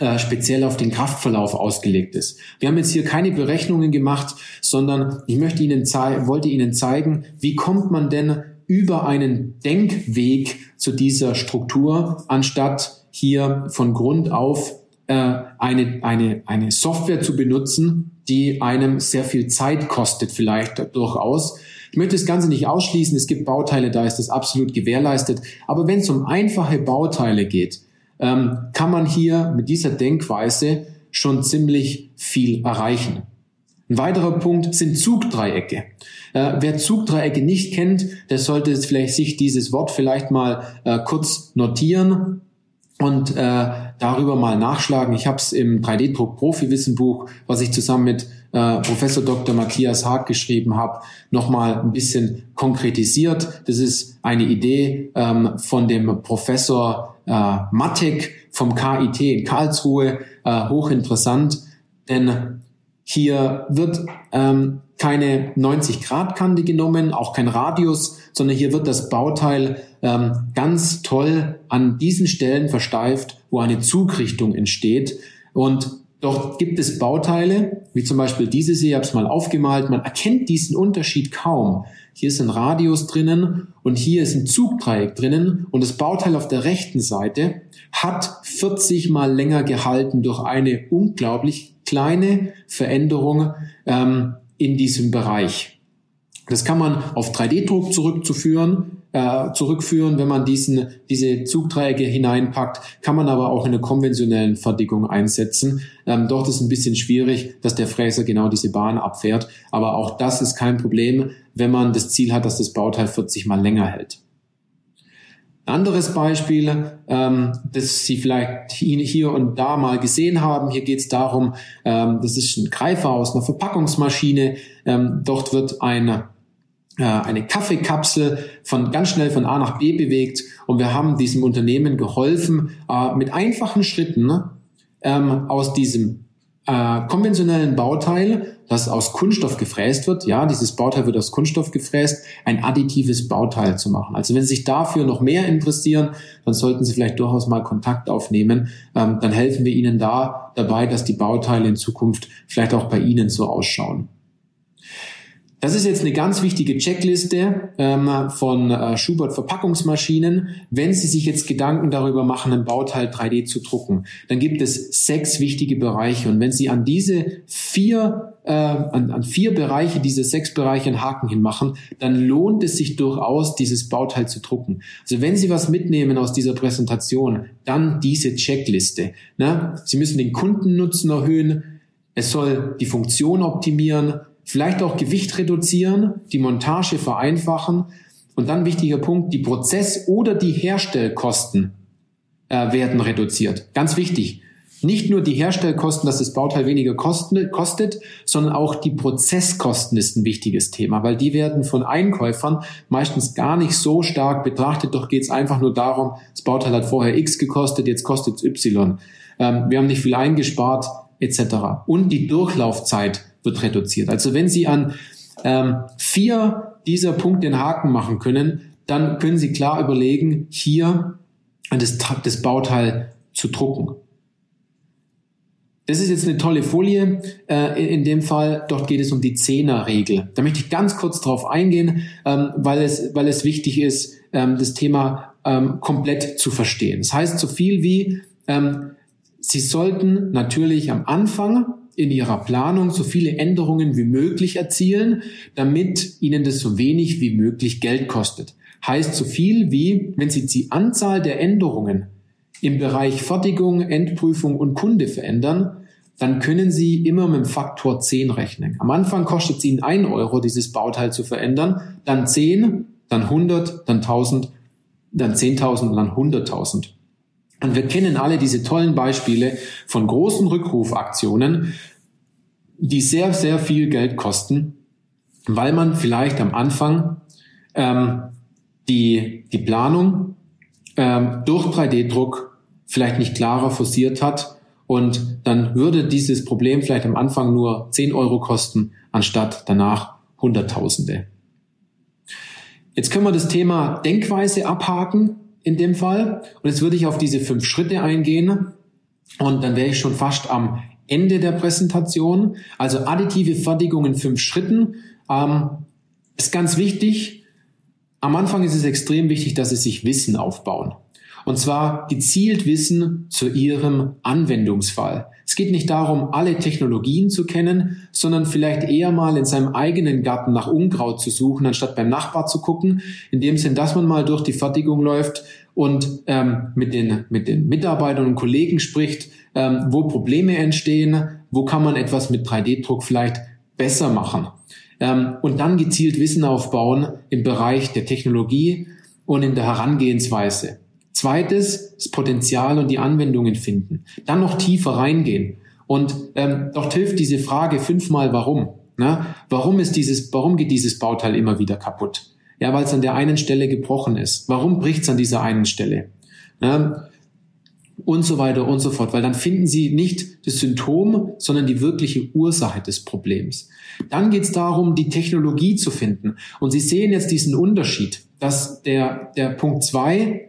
äh, speziell auf den Kraftverlauf ausgelegt ist. Wir haben jetzt hier keine Berechnungen gemacht, sondern ich möchte Ihnen wollte Ihnen zeigen, wie kommt man denn über einen Denkweg zu dieser Struktur, anstatt hier von Grund auf äh, eine, eine, eine Software zu benutzen, die einem sehr viel Zeit kostet, vielleicht durchaus. Ich möchte das Ganze nicht ausschließen. Es gibt Bauteile, da ist das absolut gewährleistet. Aber wenn es um einfache Bauteile geht, ähm, kann man hier mit dieser Denkweise schon ziemlich viel erreichen. Ein weiterer Punkt sind Zugdreiecke. Äh, wer Zugdreiecke nicht kennt, der sollte vielleicht sich dieses Wort vielleicht mal äh, kurz notieren und äh, darüber mal nachschlagen. Ich habe es im 3D-Druck Profi-Wissenbuch, was ich zusammen mit äh, Professor Dr. Matthias Haag geschrieben habe, nochmal ein bisschen konkretisiert. Das ist eine Idee ähm, von dem Professor äh, Matek vom KIT in Karlsruhe, äh, hochinteressant, denn hier wird ähm, keine 90-Grad-Kante genommen, auch kein Radius, sondern hier wird das Bauteil ähm, ganz toll an diesen Stellen versteift, wo eine Zugrichtung entsteht. Und Dort gibt es Bauteile, wie zum Beispiel dieses hier, ich habe es mal aufgemalt, man erkennt diesen Unterschied kaum. Hier ist ein Radius drinnen und hier ist ein Zugdreieck drinnen und das Bauteil auf der rechten Seite hat 40 mal länger gehalten durch eine unglaublich kleine Veränderung ähm, in diesem Bereich. Das kann man auf 3D-Druck zurückzuführen, äh, zurückführen, wenn man diesen, diese Zugträger hineinpackt, kann man aber auch in der konventionellen Fertigung einsetzen. Ähm, dort ist ein bisschen schwierig, dass der Fräser genau diese Bahn abfährt, aber auch das ist kein Problem, wenn man das Ziel hat, dass das Bauteil 40 mal länger hält. Anderes Beispiel, ähm, das Sie vielleicht hier und da mal gesehen haben. Hier geht es darum, ähm, das ist ein Greifer aus einer Verpackungsmaschine. Ähm, dort wird eine äh, eine Kaffeekapsel von ganz schnell von A nach B bewegt und wir haben diesem Unternehmen geholfen, äh, mit einfachen Schritten ähm, aus diesem äh, konventionellen Bauteil, das aus Kunststoff gefräst wird, ja, dieses Bauteil wird aus Kunststoff gefräst, ein additives Bauteil zu machen. Also wenn Sie sich dafür noch mehr interessieren, dann sollten Sie vielleicht durchaus mal Kontakt aufnehmen. Ähm, dann helfen wir Ihnen da dabei, dass die Bauteile in Zukunft vielleicht auch bei Ihnen so ausschauen. Das ist jetzt eine ganz wichtige Checkliste ähm, von äh, Schubert Verpackungsmaschinen. Wenn Sie sich jetzt Gedanken darüber machen, ein Bauteil 3D zu drucken, dann gibt es sechs wichtige Bereiche. Und wenn Sie an diese vier, äh, an, an vier Bereiche, diese sechs Bereiche einen Haken hinmachen, dann lohnt es sich durchaus, dieses Bauteil zu drucken. Also wenn Sie was mitnehmen aus dieser Präsentation, dann diese Checkliste. Ne? Sie müssen den Kundennutzen erhöhen. Es soll die Funktion optimieren Vielleicht auch Gewicht reduzieren, die Montage vereinfachen und dann wichtiger Punkt, die Prozess- oder die Herstellkosten äh, werden reduziert. Ganz wichtig. Nicht nur die Herstellkosten, dass das Bauteil weniger kosten, kostet, sondern auch die Prozesskosten ist ein wichtiges Thema, weil die werden von Einkäufern meistens gar nicht so stark betrachtet. Doch geht es einfach nur darum, das Bauteil hat vorher X gekostet, jetzt kostet es Y. Ähm, wir haben nicht viel eingespart, etc. Und die Durchlaufzeit wird reduziert. Also wenn Sie an ähm, vier dieser Punkte den Haken machen können, dann können Sie klar überlegen, hier das, das Bauteil zu drucken. Das ist jetzt eine tolle Folie. Äh, in dem Fall, dort geht es um die Zehner-Regel. Da möchte ich ganz kurz drauf eingehen, ähm, weil, es, weil es wichtig ist, ähm, das Thema ähm, komplett zu verstehen. Das heißt so viel wie, Sie sollten natürlich am Anfang in ihrer Planung so viele Änderungen wie möglich erzielen, damit ihnen das so wenig wie möglich Geld kostet. Heißt so viel wie, wenn sie die Anzahl der Änderungen im Bereich Fertigung, Endprüfung und Kunde verändern, dann können Sie immer mit dem Faktor 10 rechnen. Am Anfang kostet es Ihnen 1 Euro, dieses Bauteil zu verändern, dann 10, dann 100, dann 1000, dann 10.000 und dann 100.000. Und wir kennen alle diese tollen Beispiele von großen Rückrufaktionen, die sehr, sehr viel Geld kosten, weil man vielleicht am Anfang ähm, die, die Planung ähm, durch 3D-Druck vielleicht nicht klarer forciert hat und dann würde dieses Problem vielleicht am Anfang nur 10 Euro kosten, anstatt danach Hunderttausende. Jetzt können wir das Thema Denkweise abhaken in dem Fall. Und jetzt würde ich auf diese fünf Schritte eingehen. Und dann wäre ich schon fast am Ende der Präsentation. Also additive Fertigung in fünf Schritten ähm, ist ganz wichtig. Am Anfang ist es extrem wichtig, dass Sie sich Wissen aufbauen. Und zwar gezielt Wissen zu Ihrem Anwendungsfall. Es geht nicht darum, alle Technologien zu kennen, sondern vielleicht eher mal in seinem eigenen Garten nach Unkraut zu suchen, anstatt beim Nachbar zu gucken. In dem Sinn, dass man mal durch die Fertigung läuft und ähm, mit, den, mit den Mitarbeitern und Kollegen spricht, ähm, wo Probleme entstehen, wo kann man etwas mit 3D-Druck vielleicht besser machen. Ähm, und dann gezielt Wissen aufbauen im Bereich der Technologie und in der Herangehensweise. Zweites, das Potenzial und die Anwendungen finden. Dann noch tiefer reingehen. Und ähm, dort hilft diese Frage fünfmal warum. Na, warum ist dieses, warum geht dieses Bauteil immer wieder kaputt? Ja, weil es an der einen Stelle gebrochen ist. Warum bricht es an dieser einen Stelle? Na, und so weiter und so fort, weil dann finden Sie nicht das Symptom, sondern die wirkliche Ursache des Problems. Dann geht es darum, die Technologie zu finden. Und Sie sehen jetzt diesen Unterschied, dass der, der Punkt zwei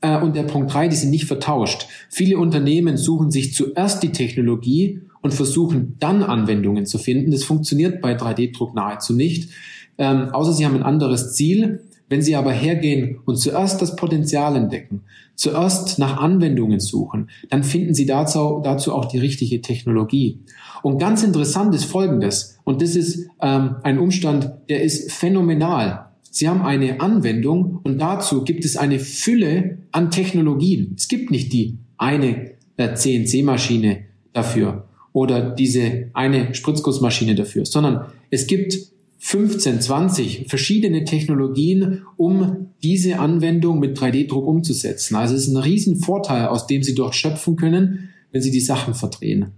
und der Punkt drei, die sind nicht vertauscht. Viele Unternehmen suchen sich zuerst die Technologie und versuchen dann Anwendungen zu finden. Das funktioniert bei 3D-Druck nahezu nicht, ähm, außer sie haben ein anderes Ziel. Wenn Sie aber hergehen und zuerst das Potenzial entdecken, zuerst nach Anwendungen suchen, dann finden Sie dazu, dazu auch die richtige Technologie. Und ganz interessant ist Folgendes, und das ist ähm, ein Umstand, der ist phänomenal. Sie haben eine Anwendung und dazu gibt es eine Fülle an Technologien. Es gibt nicht die eine äh, CNC-Maschine dafür oder diese eine Spritzgussmaschine dafür, sondern es gibt 15, 20 verschiedene Technologien, um diese Anwendung mit 3D-Druck umzusetzen. Also es ist ein Riesenvorteil, aus dem Sie dort schöpfen können, wenn Sie die Sachen verdrehen.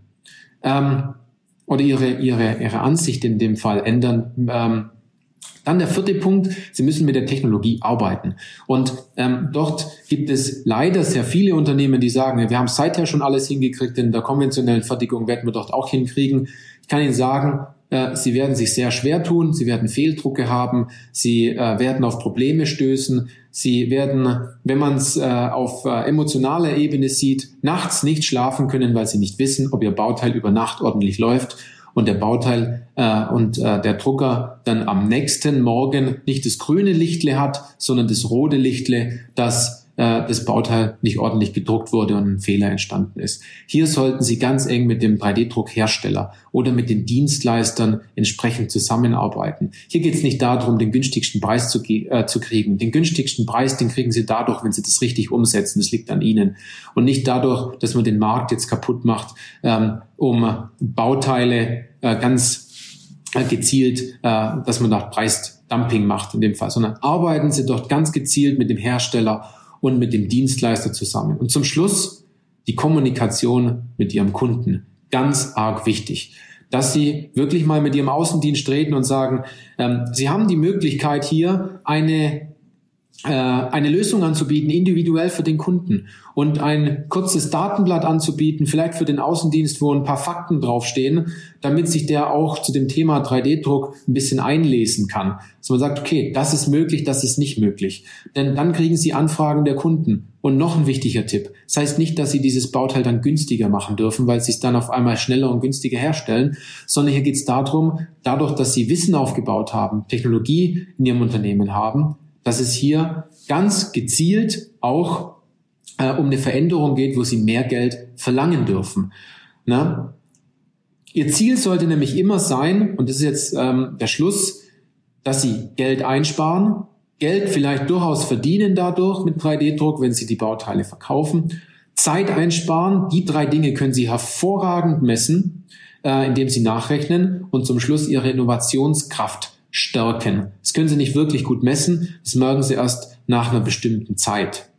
Ähm, oder ihre, ihre, ihre Ansicht in dem Fall ändern. Ähm, dann der vierte Punkt, Sie müssen mit der Technologie arbeiten. Und ähm, dort gibt es leider sehr viele Unternehmen, die sagen, wir haben seither schon alles hingekriegt, in der konventionellen Fertigung werden wir dort auch hinkriegen. Ich kann Ihnen sagen, äh, Sie werden sich sehr schwer tun, Sie werden Fehldrucke haben, Sie äh, werden auf Probleme stößen, Sie werden, wenn man es äh, auf äh, emotionaler Ebene sieht, nachts nicht schlafen können, weil Sie nicht wissen, ob Ihr Bauteil über Nacht ordentlich läuft und der Bauteil äh, und äh, der Drucker dann am nächsten Morgen nicht das grüne Lichtle hat, sondern das rote Lichtle, das äh, das Bauteil nicht ordentlich gedruckt wurde und ein Fehler entstanden ist. Hier sollten Sie ganz eng mit dem 3D-Druckhersteller oder mit den Dienstleistern entsprechend zusammenarbeiten. Hier geht es nicht darum, den günstigsten Preis zu, äh, zu kriegen. Den günstigsten Preis, den kriegen Sie dadurch, wenn Sie das richtig umsetzen. Das liegt an Ihnen. Und nicht dadurch, dass man den Markt jetzt kaputt macht, ähm, um Bauteile äh, ganz äh, gezielt, äh, dass man nach Preisdumping macht in dem Fall, sondern arbeiten Sie dort ganz gezielt mit dem Hersteller und mit dem Dienstleister zusammen. Und zum Schluss die Kommunikation mit Ihrem Kunden. Ganz arg wichtig. Dass Sie wirklich mal mit Ihrem Außendienst reden und sagen, ähm, Sie haben die Möglichkeit hier eine eine Lösung anzubieten, individuell für den Kunden und ein kurzes Datenblatt anzubieten, vielleicht für den Außendienst, wo ein paar Fakten draufstehen, damit sich der auch zu dem Thema 3D-Druck ein bisschen einlesen kann. Dass man sagt, okay, das ist möglich, das ist nicht möglich. Denn dann kriegen Sie Anfragen der Kunden. Und noch ein wichtiger Tipp. Das heißt nicht, dass Sie dieses Bauteil dann günstiger machen dürfen, weil Sie es dann auf einmal schneller und günstiger herstellen, sondern hier geht es darum, dadurch, dass Sie Wissen aufgebaut haben, Technologie in Ihrem Unternehmen haben, dass es hier ganz gezielt auch äh, um eine Veränderung geht, wo sie mehr Geld verlangen dürfen. Na? Ihr Ziel sollte nämlich immer sein, und das ist jetzt ähm, der Schluss, dass sie Geld einsparen, Geld vielleicht durchaus verdienen dadurch mit 3D-Druck, wenn sie die Bauteile verkaufen, Zeit einsparen, die drei Dinge können sie hervorragend messen, äh, indem sie nachrechnen und zum Schluss ihre Innovationskraft stärken. Das können Sie nicht wirklich gut messen, das merken Sie erst nach einer bestimmten Zeit.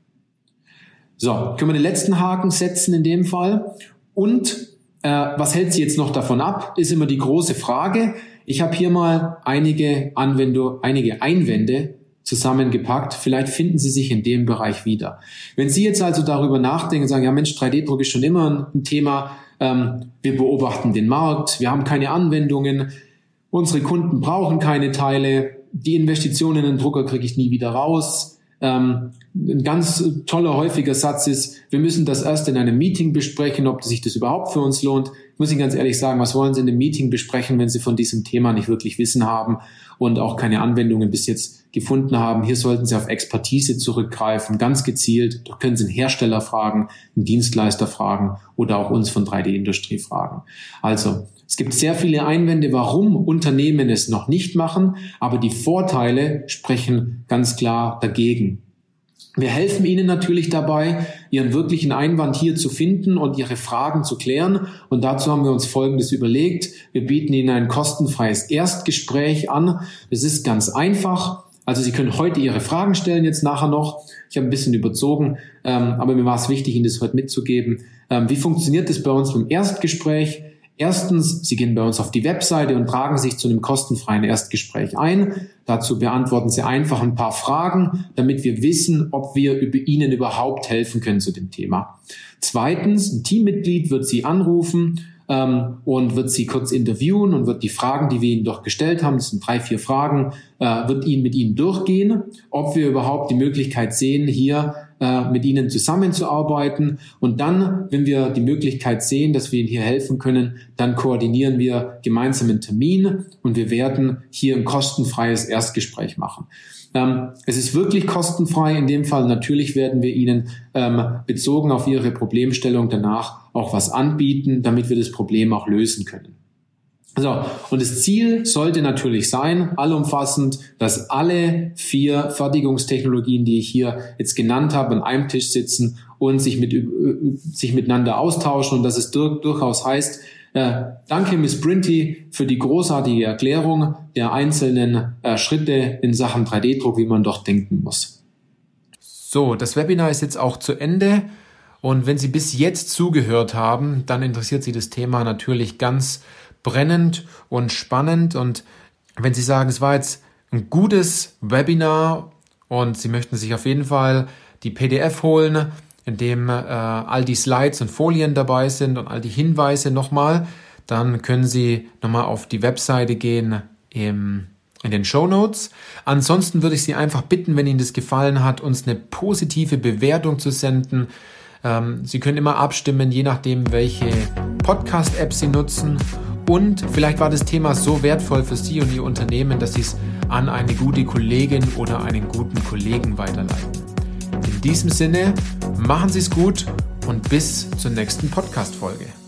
So, können wir den letzten Haken setzen in dem Fall. Und äh, was hält Sie jetzt noch davon ab, ist immer die große Frage. Ich habe hier mal einige Anwendung, einige Einwände zusammengepackt. Vielleicht finden Sie sich in dem Bereich wieder. Wenn Sie jetzt also darüber nachdenken und sagen, ja Mensch, 3D-Druck ist schon immer ein Thema, ähm, wir beobachten den Markt, wir haben keine Anwendungen, Unsere Kunden brauchen keine Teile. Die Investitionen in den Drucker kriege ich nie wieder raus. Ähm, ein ganz toller, häufiger Satz ist, wir müssen das erst in einem Meeting besprechen, ob sich das überhaupt für uns lohnt. Ich muss Ihnen ganz ehrlich sagen, was wollen Sie in einem Meeting besprechen, wenn Sie von diesem Thema nicht wirklich Wissen haben und auch keine Anwendungen bis jetzt gefunden haben. Hier sollten Sie auf Expertise zurückgreifen, ganz gezielt. Da können Sie einen Hersteller fragen, einen Dienstleister fragen oder auch uns von 3D-Industrie fragen. Also, es gibt sehr viele Einwände, warum Unternehmen es noch nicht machen, aber die Vorteile sprechen ganz klar dagegen. Wir helfen Ihnen natürlich dabei, Ihren wirklichen Einwand hier zu finden und Ihre Fragen zu klären. Und dazu haben wir uns Folgendes überlegt. Wir bieten Ihnen ein kostenfreies Erstgespräch an. Es ist ganz einfach. Also Sie können heute Ihre Fragen stellen, jetzt nachher noch. Ich habe ein bisschen überzogen, ähm, aber mir war es wichtig, Ihnen das heute mitzugeben. Ähm, wie funktioniert das bei uns beim Erstgespräch? Erstens, Sie gehen bei uns auf die Webseite und tragen sich zu einem kostenfreien Erstgespräch ein. Dazu beantworten Sie einfach ein paar Fragen, damit wir wissen, ob wir über Ihnen überhaupt helfen können zu dem Thema. Zweitens, ein Teammitglied wird Sie anrufen ähm, und wird Sie kurz interviewen und wird die Fragen, die wir Ihnen doch gestellt haben, das sind drei, vier Fragen, äh, wird Ihnen mit Ihnen durchgehen, ob wir überhaupt die Möglichkeit sehen, hier äh, mit ihnen zusammenzuarbeiten. Und dann, wenn wir die Möglichkeit sehen, dass wir ihnen hier helfen können, dann koordinieren wir gemeinsam einen Termin und wir werden hier ein kostenfreies Erstgespräch machen. Ähm, es ist wirklich kostenfrei in dem Fall. Natürlich werden wir Ihnen ähm, bezogen auf Ihre Problemstellung danach auch was anbieten, damit wir das Problem auch lösen können. So, und das Ziel sollte natürlich sein, allumfassend, dass alle vier Fertigungstechnologien, die ich hier jetzt genannt habe, an einem Tisch sitzen und sich, mit, sich miteinander austauschen und dass es durch, durchaus heißt, äh, danke Miss Brinty für die großartige Erklärung der einzelnen äh, Schritte in Sachen 3D-Druck, wie man doch denken muss. So, das Webinar ist jetzt auch zu Ende. Und wenn Sie bis jetzt zugehört haben, dann interessiert Sie das Thema natürlich ganz brennend und spannend. Und wenn Sie sagen, es war jetzt ein gutes Webinar und Sie möchten sich auf jeden Fall die PDF holen, in dem äh, all die Slides und Folien dabei sind und all die Hinweise nochmal, dann können Sie nochmal auf die Webseite gehen im, in den Show Notes. Ansonsten würde ich Sie einfach bitten, wenn Ihnen das gefallen hat, uns eine positive Bewertung zu senden. Ähm, Sie können immer abstimmen, je nachdem, welche Podcast-App Sie nutzen. Und vielleicht war das Thema so wertvoll für Sie und Ihr Unternehmen, dass Sie es an eine gute Kollegin oder einen guten Kollegen weiterleiten. In diesem Sinne, machen Sie es gut und bis zur nächsten Podcast-Folge.